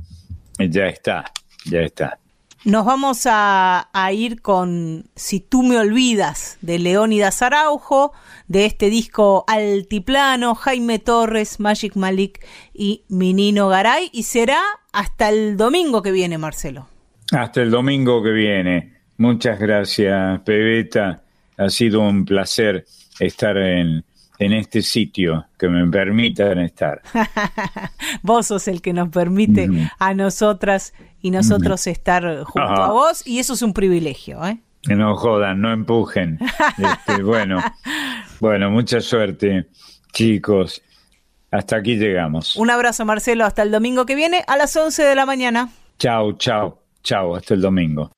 ya está, ya está. Nos vamos a, a ir con Si tú me olvidas de Leónidas Araujo, de este disco Altiplano, Jaime Torres, Magic Malik y Minino Garay, y será hasta el domingo que viene, Marcelo. Hasta el domingo que viene. Muchas gracias, Pebeta. Ha sido un placer estar en, en este sitio, que me permitan estar. [LAUGHS] vos sos el que nos permite a nosotras y nosotros estar junto Ajá. a vos, y eso es un privilegio, ¿eh? Que no jodan, no empujen. [LAUGHS] Este, bueno, bueno, mucha suerte, chicos. Hasta aquí llegamos. Un abrazo, Marcelo, hasta el domingo que viene a las 11 de la mañana. Chao, chao, chao. Hasta el domingo.